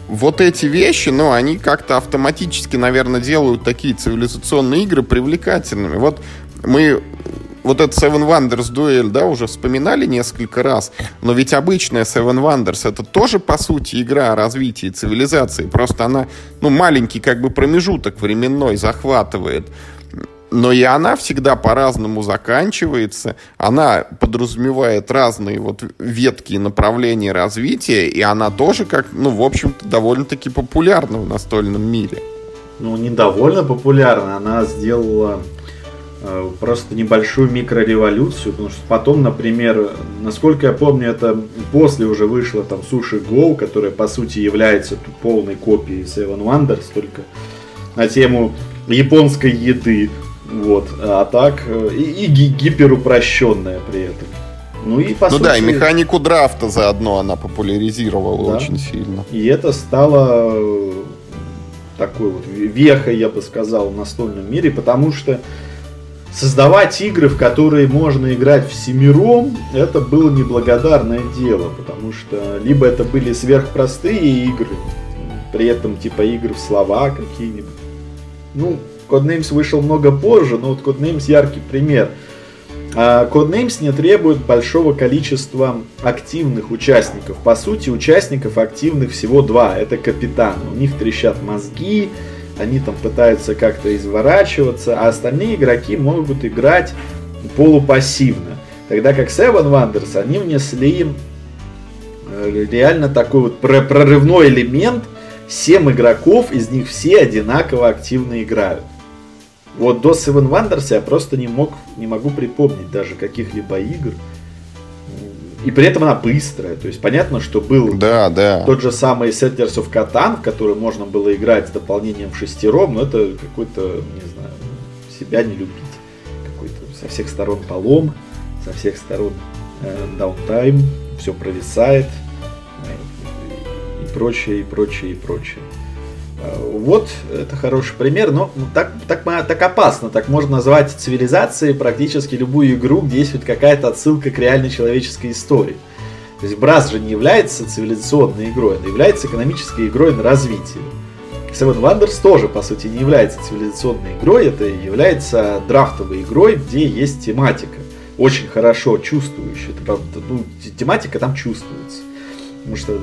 вот эти вещи, ну, они как-то автоматически, наверное, делают такие цивилизационные игры привлекательными. Вот мы вот этот Seven Wonders дуэль, да, уже вспоминали несколько раз, но ведь обычная Seven Wonders это тоже, по сути, игра о развитии цивилизации, просто она, ну, маленький как бы промежуток временной захватывает. Но и она всегда по-разному заканчивается, она подразумевает разные вот ветки и направления развития, и она тоже, как, ну, в общем-то, довольно-таки популярна в настольном мире. Ну, не довольно популярна, она сделала просто небольшую микрореволюцию, потому что потом, например, насколько я помню, это после уже вышло там Суши Go, которая по сути является полной копией Seven Wonders, только на тему японской еды, вот, а так э, и, и гиперупрощенная при этом. Ну и по ну сути... да, и механику драфта заодно она популяризировала да. очень сильно. И это стало э, такой вот вехой, я бы сказал, в настольном мире, потому что создавать игры, в которые можно играть всемиром, это было неблагодарное дело, потому что либо это были сверхпростые игры, при этом типа игры в слова какие-нибудь. Ну, Codenames вышел много позже, но вот Codenames яркий пример. А Codenames не требует большого количества активных участников. По сути, участников активных всего два. Это капитаны. У них трещат мозги, они там пытаются как-то изворачиваться, а остальные игроки могут играть полупассивно. Тогда как Seven Wonders, они внесли э, реально такой вот прорывной элемент. 7 игроков, из них все одинаково активно играют. Вот до Seven Wonders я просто не мог, не могу припомнить даже каких-либо игр, и при этом она быстрая. То есть понятно, что был да, да. тот же самый Settlers of Catan, в который можно было играть с дополнением шестером, но это какой-то, не знаю, себя не любить. Какой-то со всех сторон полом, со всех сторон э, даунтайм, все провисает э, и прочее, и прочее, и прочее. Вот, это хороший пример, но так, так, так опасно, так можно назвать цивилизацией практически любую игру, где есть хоть какая-то отсылка к реальной человеческой истории. То есть Брас же не является цивилизационной игрой, она является экономической игрой на развитие. Seven Wonders тоже, по сути, не является цивилизационной игрой, это является драфтовой игрой, где есть тематика, очень хорошо чувствующая. Это, ну, тематика там чувствуется. Потому что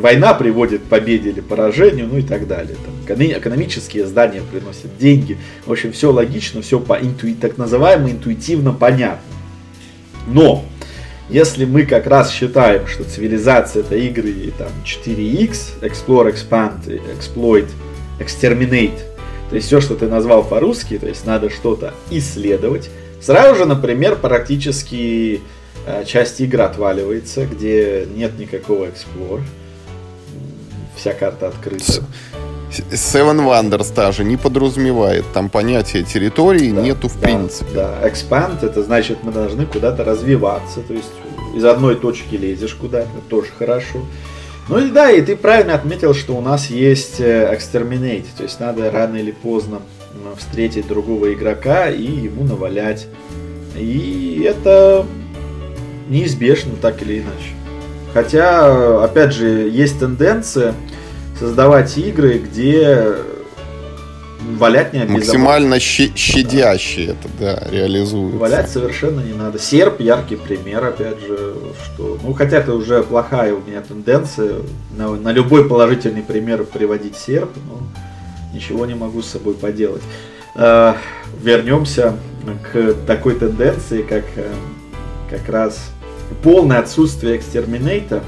война приводит к победе или поражению, ну и так далее. Там, экономические здания приносят деньги. В общем, все логично, все по интуи, так называемо интуитивно понятно. Но Если мы как раз считаем, что цивилизация это игры там 4X, Explore, Expand, Exploit, Exterminate, то есть все, что ты назвал по-русски, то есть надо что-то исследовать, сразу же, например, практически э, часть игры отваливается, где нет никакого Explore, вся карта открыта. Seven Wonders даже не подразумевает. Там понятия территории да, нету в да, принципе. Да, expand это значит мы должны куда-то развиваться. То есть из одной точки лезешь куда-то, тоже хорошо. Ну и да, и ты правильно отметил, что у нас есть э, exterminate. То есть надо рано или поздно встретить другого игрока и ему навалять. И это неизбежно так или иначе. Хотя, опять же, есть тенденция создавать игры, где валять не обязательно. Максимально щадящие это, да, реализуется. Валять совершенно не надо. Серп яркий пример, опять же, что... Ну, хотя это уже плохая у меня тенденция на, на любой положительный пример приводить серп, но ничего не могу с собой поделать. Э, вернемся к такой тенденции, как э, как раз полное отсутствие экстерминейта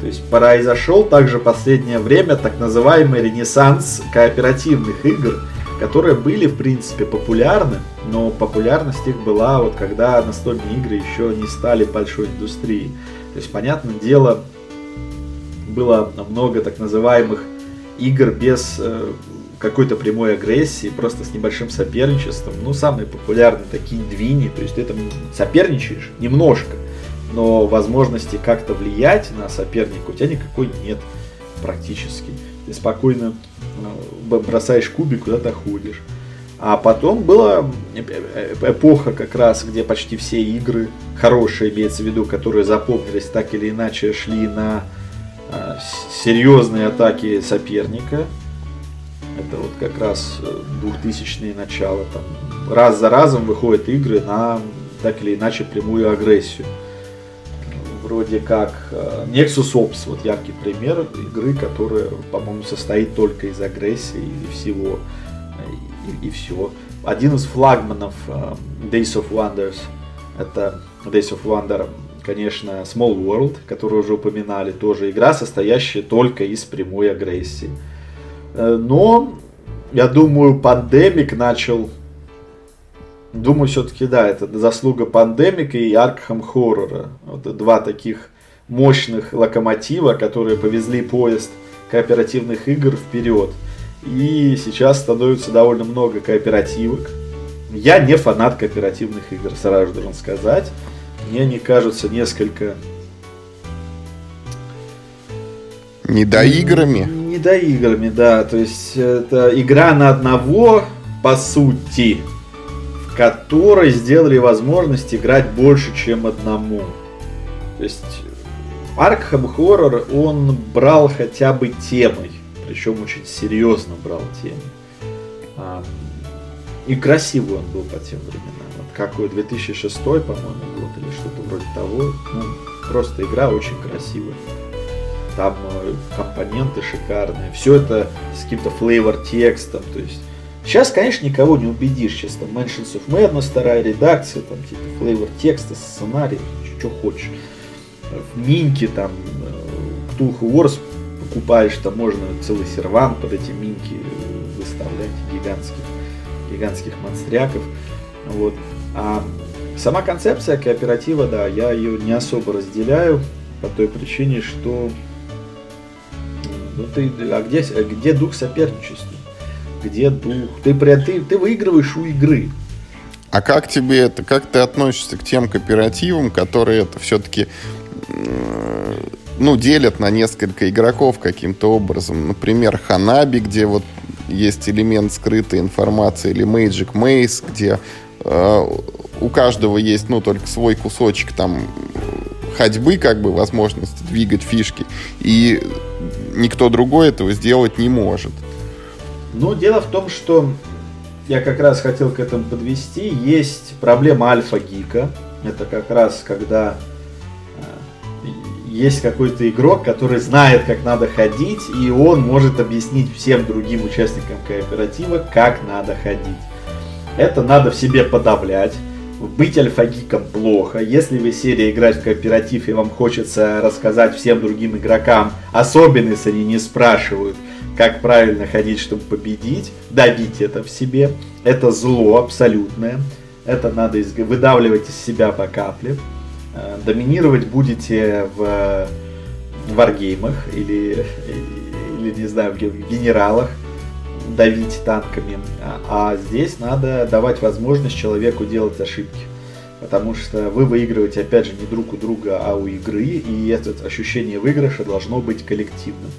то есть произошел также последнее время так называемый ренессанс кооперативных игр, которые были в принципе популярны, но популярность их была вот когда настольные игры еще не стали большой индустрией. То есть, понятное дело, было много так называемых игр без э, какой-то прямой агрессии, просто с небольшим соперничеством. Ну, самые популярные такие двини, то есть ты там соперничаешь немножко, но возможности как-то влиять на соперника у тебя никакой нет практически. Ты спокойно э, бросаешь кубик, куда-то ходишь. А потом была эпоха как раз, где почти все игры, хорошие имеется в виду, которые запомнились так или иначе, шли на э, серьезные атаки соперника. Это вот как раз 2000-е э, начало. Там, раз за разом выходят игры на так или иначе прямую агрессию вроде как э, Nexus Ops, вот яркий пример игры, которая, по-моему, состоит только из агрессии и всего, и, и все. Один из флагманов э, Days of Wonders, это Days of Wonder, конечно, Small World, которую уже упоминали, тоже игра, состоящая только из прямой агрессии. Э, но, я думаю, Pandemic начал Думаю, все-таки да, это заслуга пандемика и Аркхам хоррора. Вот два таких мощных локомотива, которые повезли поезд кооперативных игр вперед. И сейчас становится довольно много кооперативок. Я не фанат кооперативных игр, сразу должен сказать. Мне они кажутся несколько... Недоиграми? Недоиграми, да. То есть это игра на одного, по сути которые сделали возможность играть больше, чем одному. То есть Arkham Horror он брал хотя бы темой, причем очень серьезно брал темой. А, и красивый он был по тем временам. Вот какой 2006, по-моему, год или что-то вроде того. Ну, просто игра очень красивая. Там э, компоненты шикарные. Все это с каким-то флейвор текстом. То есть Сейчас, конечно, никого не убедишь. Сейчас там Mansions of Madness, вторая редакция, там типа флейвор текста, сценарий, что хочешь. В Минке там э, Cthulhu Wars покупаешь, там можно целый серван под эти Минки выставлять, гигантских, гигантских монстряков. Вот. А сама концепция кооператива, да, я ее не особо разделяю по той причине, что ну ты, а где, где дух соперничества? Где дух. Ты, ты, ты выигрываешь у игры. А как тебе это, как ты относишься к тем кооперативам, которые это все-таки ну, делят на несколько игроков каким-то образом. Например, Ханаби, где вот есть элемент скрытой информации, или Magic Maze, где э, у каждого есть, ну, только свой кусочек там ходьбы, как бы, возможность двигать фишки, и никто другой этого сделать не может. Но дело в том, что я как раз хотел к этому подвести. Есть проблема альфа-гика. Это как раз когда э, есть какой-то игрок, который знает, как надо ходить, и он может объяснить всем другим участникам кооператива, как надо ходить. Это надо в себе подавлять. быть альфагиком плохо. Если вы серия играть в кооператив и вам хочется рассказать всем другим игрокам, особенно если они не спрашивают, как правильно ходить, чтобы победить, давить это в себе. Это зло абсолютное. Это надо выдавливать из себя по капле. Э, доминировать будете в варгеймах или, или, не знаю, в генералах, давить танками. А, а здесь надо давать возможность человеку делать ошибки. Потому что вы выигрываете, опять же, не друг у друга, а у игры, и это ощущение выигрыша должно быть коллективным.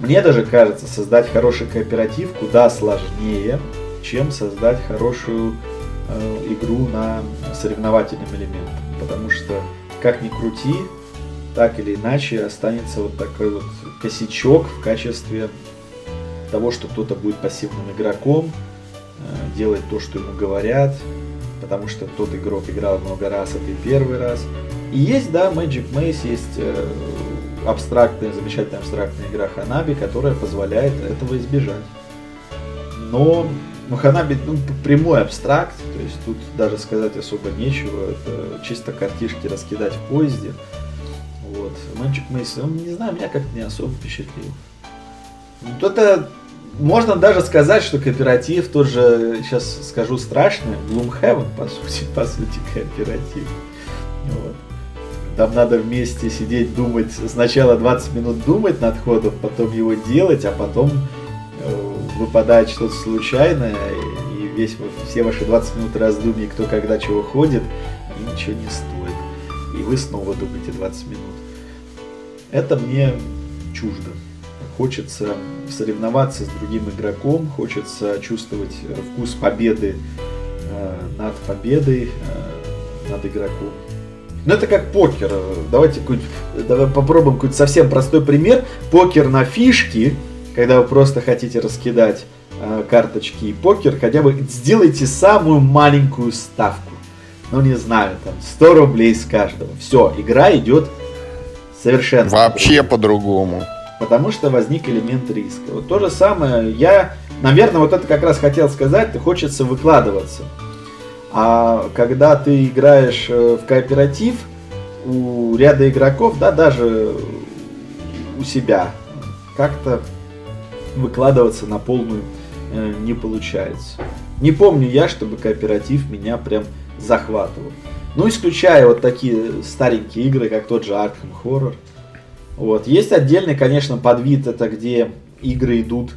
Мне даже кажется, создать хороший кооператив куда сложнее, чем создать хорошую э, игру на соревновательном элементе. Потому что, как ни крути, так или иначе останется вот такой вот косячок в качестве того, что кто-то будет пассивным игроком, э, делать то, что ему говорят, потому что тот игрок играл много раз, а ты первый раз. И есть, да, Magic Maze, есть э, абстрактная, замечательная абстрактная игра Ханаби, которая позволяет этого избежать. Но ну, Ханаби ну, прямой абстракт, то есть тут даже сказать особо нечего, это чисто картишки раскидать в поезде. Вот. Magic Maze, он, не знаю, меня как-то не особо впечатлил. Ну, это можно даже сказать, что кооператив тоже, сейчас скажу страшное, Gloomhaven, по сути, <laughs> по сути, кооператив. Вот. Там надо вместе сидеть, думать, сначала 20 минут думать над ходом, потом его делать, а потом э, выпадает что-то случайное, и весь, все ваши 20 минут раздумий, кто когда чего ходит, и ничего не стоит. И вы снова думаете 20 минут. Это мне чуждо. Хочется соревноваться с другим игроком, хочется чувствовать вкус победы э, над победой, э, над игроком. Ну это как покер. Давайте давай попробуем какой-то совсем простой пример. Покер на фишки, когда вы просто хотите раскидать э, карточки и покер, хотя бы сделайте самую маленькую ставку. Ну не знаю, там 100 рублей с каждого. Все, игра идет совершенно. Вообще по-другому потому что возник элемент риска. Вот то же самое, я, наверное, вот это как раз хотел сказать, ты хочется выкладываться. А когда ты играешь э, в кооператив, у ряда игроков, да, даже у себя, как-то выкладываться на полную э, не получается. Не помню я, чтобы кооператив меня прям захватывал. Ну, исключая вот такие старенькие игры, как тот же Arkham Horror. Вот. Есть отдельный, конечно, подвид, это где игры идут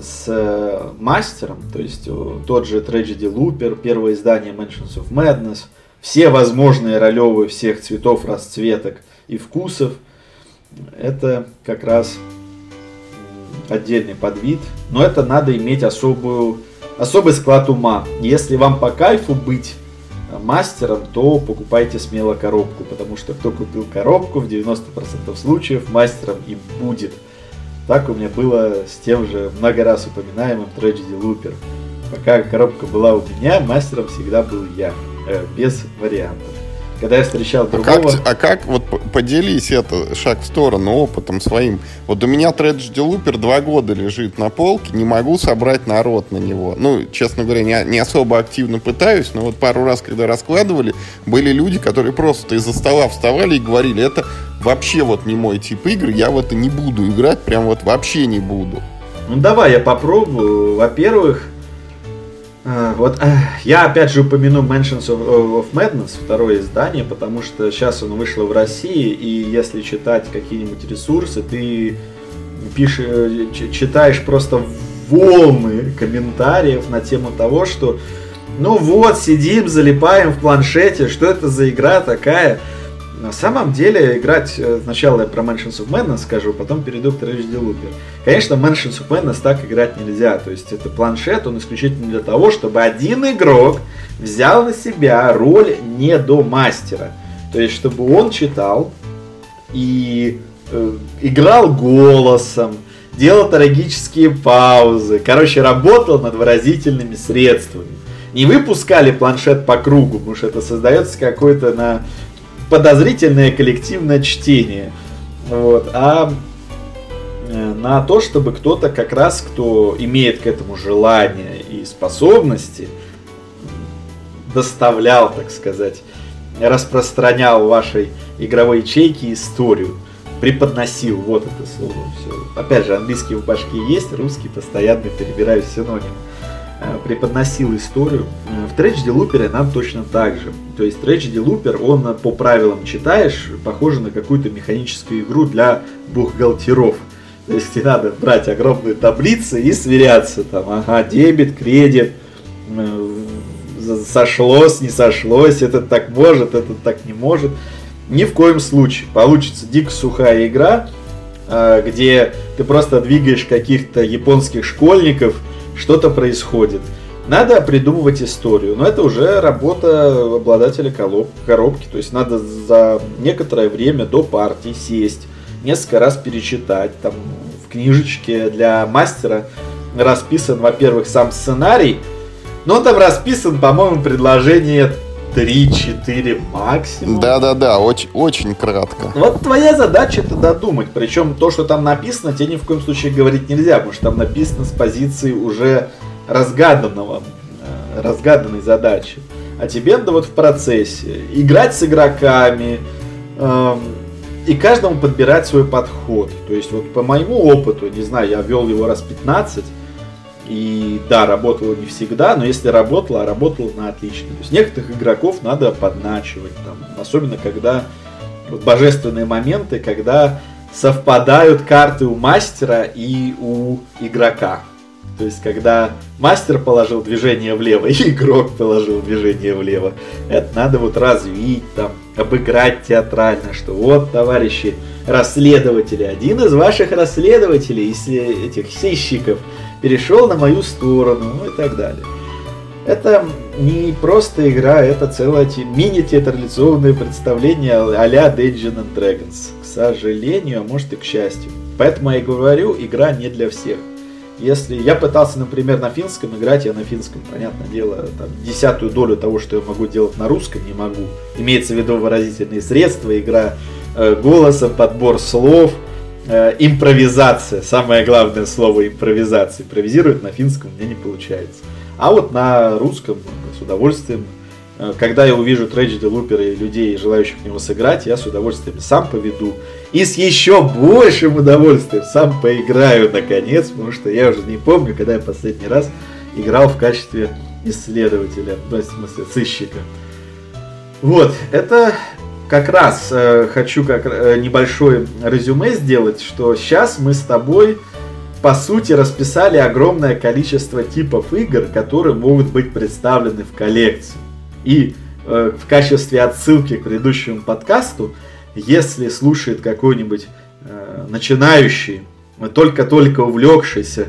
с э, мастером, то есть э, тот же Tragedy Looper, первое издание Mansions of Madness, все возможные ролевые всех цветов, расцветок и вкусов. Это как раз отдельный подвид, но это надо иметь особую, особый склад ума. Если вам по кайфу быть мастером, то покупайте смело коробку, потому что кто купил коробку, в 90% случаев мастером и будет. Так у меня было с тем же много раз упоминаемым Tragedy Looper. Пока коробка была у меня, мастером всегда был я, э, без вариантов. Когда я встречал другого... А как, а как вот поделись это, шаг в сторону, опытом своим. Вот у меня Tragedy Looper два года лежит на полке, не могу собрать народ на него. Ну, честно говоря, не, не особо активно пытаюсь, но вот пару раз, когда раскладывали, были люди, которые просто из-за стола вставали и говорили, это вообще вот не мой тип игр, я в это не буду играть, прям вот вообще не буду. Ну давай я попробую. Во-первых, а, вот э, я опять же упомяну Mansions of, of Madness, второе издание, потому что сейчас оно вышло в России, и если читать какие-нибудь ресурсы, ты пишешь, читаешь просто волны комментариев на тему того, что ну вот, сидим, залипаем в планшете, что это за игра такая, на самом деле, играть, э, сначала я про Mansions of Madness скажу, потом перейду к Tragedy Looper. Конечно, Mansions of Madness так играть нельзя, то есть это планшет, он исключительно для того, чтобы один игрок взял на себя роль не до мастера. То есть, чтобы он читал и э, играл голосом, делал трагические паузы, короче, работал над выразительными средствами. Не выпускали планшет по кругу, потому что это создается какой-то на подозрительное коллективное чтение. Вот. А э, на то, чтобы кто-то как раз, кто имеет к этому желание и способности, доставлял, так сказать, распространял вашей игровой ячейки историю. Преподносил, вот это слово. Все. Опять же, английский в башке есть, русский постоянно перебираю синоним. Э, преподносил историю. Э, в Tragedy Looper нам точно так же. То есть Tragedy Looper, он по правилам читаешь, похоже на какую-то механическую игру для бухгалтеров. То есть тебе надо брать огромные таблицы и сверяться там, ага, дебет, кредит, э, сошлось, не сошлось, этот так может, этот так не может. Ни в коем случае. Получится дико сухая игра, где ты просто двигаешь каких-то японских школьников, что-то происходит. Надо придумывать историю, но это уже работа обладателя коробки. То есть надо за некоторое время до партии сесть, несколько раз перечитать. Там в книжечке для мастера расписан, во-первых, сам сценарий, но там расписан, по-моему, предложение 3-4 максимум. Да-да-да, очень, очень кратко. Вот твоя задача это додумать. Причем то, что там написано, тебе ни в коем случае говорить нельзя, потому что там написано с позиции уже разгаданного, э, разгаданной задачи. А тебе надо вот в процессе играть с игроками, эм, и каждому подбирать свой подход. То есть вот по моему опыту, не знаю, я вел его раз 15, и да, работало не всегда, но если работало, работало на отлично. То есть некоторых игроков надо подначивать, там, особенно когда вот, божественные моменты, когда совпадают карты у мастера и у игрока. То есть, когда мастер положил движение влево <laughs> и игрок положил движение влево, это надо вот развить, там, обыграть театрально, что вот, товарищи расследователи, один из ваших расследователей, из этих сыщиков, перешел на мою сторону, ну и так далее. Это не просто игра, это целое мини-театрализованное представление а-ля Dungeons and Dragons. К сожалению, а может и к счастью. Поэтому я и говорю, игра не для всех. Если я пытался, например, на финском играть, я на финском, понятное дело, там, десятую долю того, что я могу делать на русском, не могу. Имеется в виду выразительные средства, игра э, голоса, подбор слов, э, импровизация. Самое главное слово импровизация. Импровизировать на финском меня не получается. А вот на русском с удовольствием Э, когда я увижу Tragedy Looper и людей, желающих в него сыграть, я с удовольствием сам поведу. И с еще большим удовольствием сам поиграю наконец, потому что я уже не помню, когда я последний раз играл в качестве исследователя, ну, в смысле, сыщика. Вот, это как раз э, хочу как э, небольшое резюме сделать, что сейчас мы с тобой по сути расписали огромное количество типов игр, которые могут быть представлены в коллекции. И э, в качестве отсылки к предыдущему подкасту, если слушает какой-нибудь э, начинающий, только-только увлекшийся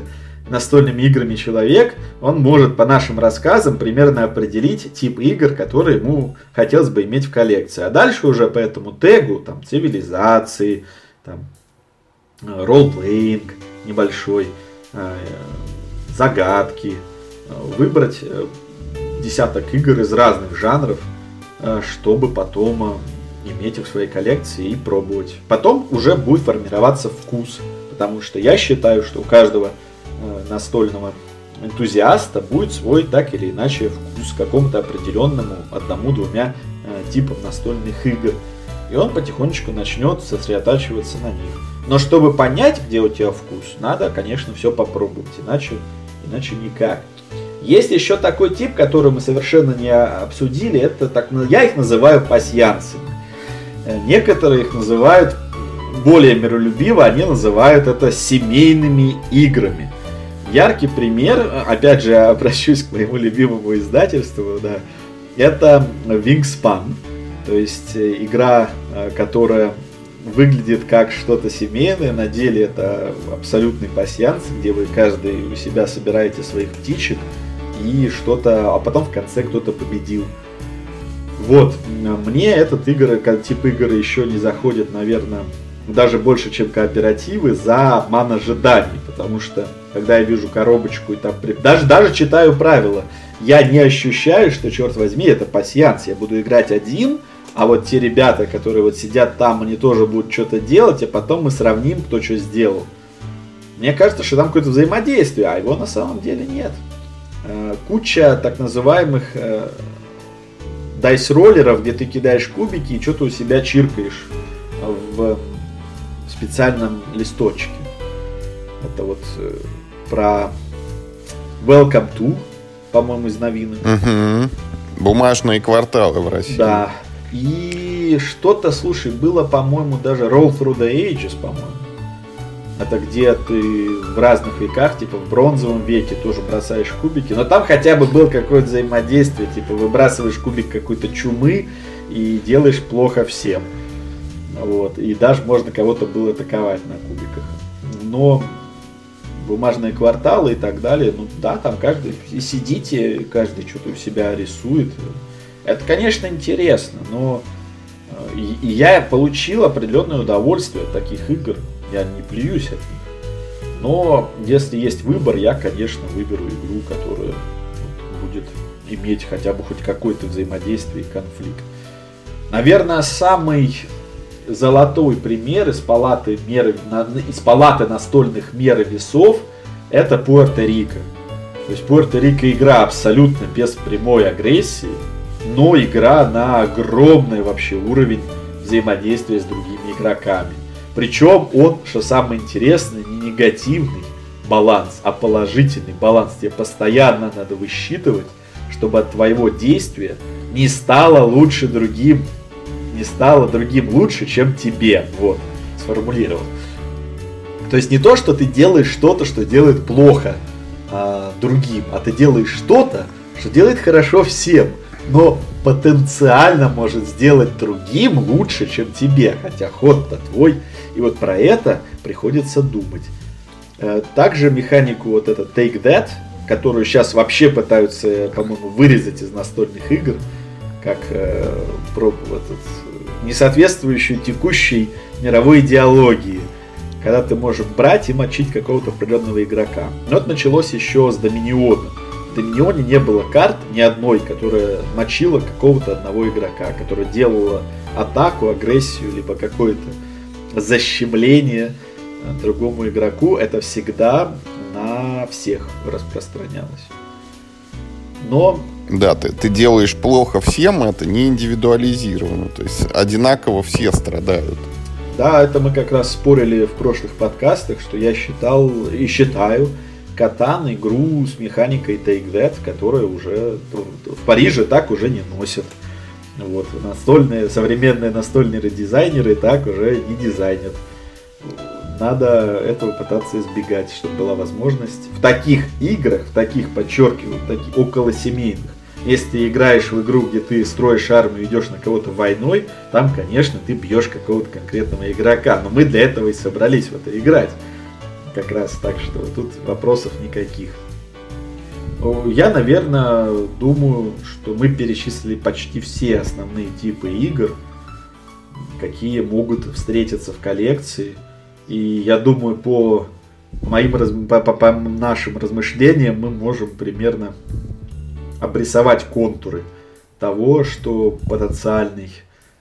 настольными играми человек, он может по нашим рассказам примерно определить тип игр, которые ему хотелось бы иметь в коллекции. А дальше уже по этому тегу, там, цивилизации, там, э, роллплейнг небольшой, э, загадки, э, выбрать десяток игр из разных жанров, чтобы потом иметь их в своей коллекции и пробовать. Потом уже будет формироваться вкус, потому что я считаю, что у каждого настольного энтузиаста будет свой так или иначе вкус к какому-то определенному одному-двумя типам настольных игр. И он потихонечку начнет сосредотачиваться на них. Но чтобы понять, где у тебя вкус, надо, конечно, все попробовать, иначе, иначе никак. Есть еще такой тип, который мы совершенно не обсудили, это так, я их называю пасьянцами. Э, некоторые их называют более миролюбиво, они называют это семейными играми. Яркий пример, опять же, обращусь к моему любимому издательству, да, это Wingspan, то есть э, игра, э, которая выглядит как что-то семейное, на деле это абсолютный пасьянс, где вы каждый у себя собираете своих птичек, и что-то, а потом в конце кто-то победил. Вот, мне этот игры, тип игры еще не заходит, наверное, даже больше, чем кооперативы, за обман ожиданий, потому что, когда я вижу коробочку и там, даже, даже читаю правила, я не ощущаю, что, черт возьми, это пассианс, я буду играть один, а вот те ребята, которые вот сидят там, они тоже будут что-то делать, а потом мы сравним, кто что сделал. Мне кажется, что там какое-то взаимодействие, а его на самом деле нет. Э, куча так называемых э, дайс-роллеров, где ты кидаешь кубики и что-то у себя чиркаешь в специальном листочке. Это вот э, про Welcome to, по-моему, из новинок. Угу. Бумажные кварталы в России. Да. И что-то, слушай, было, по-моему, даже Roll Through the Ages, по-моему. Это где ты в разных веках, типа в бронзовом веке тоже бросаешь кубики. Но там хотя бы было какое-то взаимодействие. Типа выбрасываешь кубик какой-то чумы и делаешь плохо всем. Вот. И даже можно кого-то было атаковать на кубиках. Но бумажные кварталы и так далее, ну да, там каждый, сидите, каждый что-то у себя рисует. Это, конечно, интересно, но э, и, я получил определенное удовольствие от таких игр. Я не плююсь от них. Но если есть выбор, я, конечно, выберу игру, которая будет иметь хотя бы хоть какое-то взаимодействие и конфликт. Наверное, самый золотой пример из палаты, меры, из палаты настольных мер и весов это Пуэрто-Рико. То есть Пуэрто-Рико игра абсолютно без прямой агрессии, но игра на огромный вообще уровень взаимодействия с другими игроками. Причем он, что самое интересное, не негативный баланс, а положительный баланс. Тебе постоянно надо высчитывать, чтобы от твоего действия не стало лучше другим, не стало другим лучше, чем тебе. Вот, сформулировал. То есть не то, что ты делаешь что-то, что делает плохо а, другим, а ты делаешь что-то, что делает хорошо всем, но потенциально может сделать другим лучше, чем тебе, хотя ход-то твой. И вот про это приходится думать. Э, также механику вот это Take That, которую сейчас вообще пытаются, по-моему, вырезать из настольных игр, как э, про этот, несоответствующую текущей мировой идеологии – когда ты можешь брать и мочить какого-то определенного игрока. Но это началось еще с Доминиона. В Доминионе не было карт ни одной, которая мочила какого-то одного игрока, которая делала атаку, агрессию, либо какое-то защемление другому игроку. Это всегда на всех распространялось. Но да, ты, ты делаешь плохо всем, это не индивидуализировано. То есть одинаково все страдают. Да, это мы как раз спорили в прошлых подкастах, что я считал и считаю Катан игру с механикой Take That, которая уже в Париже так уже не носят. Вот, настольные, современные настольные дизайнеры так уже не дизайнят. Надо этого пытаться избегать, чтобы была возможность в таких играх, в таких, подчеркиваю, таких около семейных, если ты играешь в игру, где ты строишь армию, идешь на кого-то войной, там, конечно, ты бьешь какого-то конкретного игрока. Но мы для этого и собрались в это играть. Как раз так что тут вопросов никаких. Я, наверное, думаю, что мы перечислили почти все основные типы игр, какие могут встретиться в коллекции. И я думаю, по моим по, по, по нашим размышлениям мы можем примерно обрисовать контуры того, что потенциальный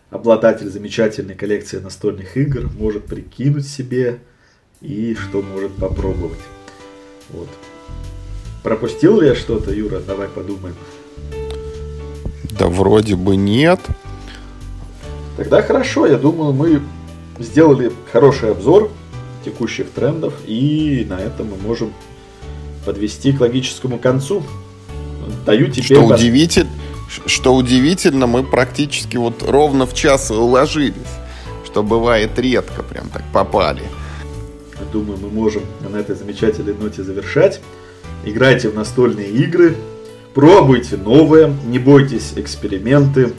обладатель замечательной коллекции настольных игр может прикинуть себе и что может попробовать. Вот. Пропустил ли я что-то, Юра? Давай подумаем. Да вроде бы нет. Тогда хорошо, я думаю, мы сделали хороший обзор текущих трендов, и на этом мы можем подвести к логическому концу даю теперь... Что, удивитель, что удивительно, мы практически вот ровно в час уложились. Что бывает редко, прям так попали. Думаю, мы можем на этой замечательной ноте завершать. Играйте в настольные игры, пробуйте новое, не бойтесь эксперименты.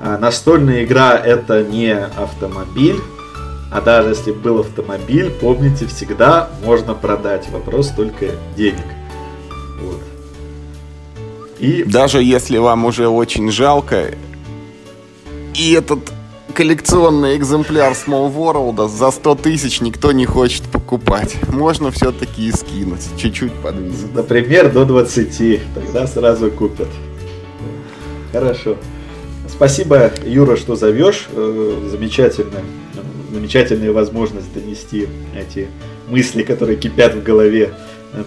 А настольная игра это не автомобиль, а даже если был автомобиль, помните, всегда можно продать. Вопрос только денег. И... Даже если вам уже очень жалко, и этот коллекционный экземпляр Small World за 100 тысяч никто не хочет покупать. Можно все-таки и скинуть, чуть-чуть подвинуть. Например, до 20, тогда сразу купят. Хорошо. Спасибо, Юра, что зовешь. Э, замечательно. Замечательная возможность донести эти мысли, которые кипят в голове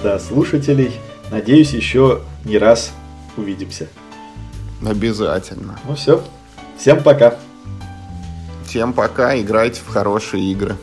до слушателей. Надеюсь, еще не раз увидимся. Обязательно. Ну все. Всем пока. Всем пока, играйте в хорошие игры.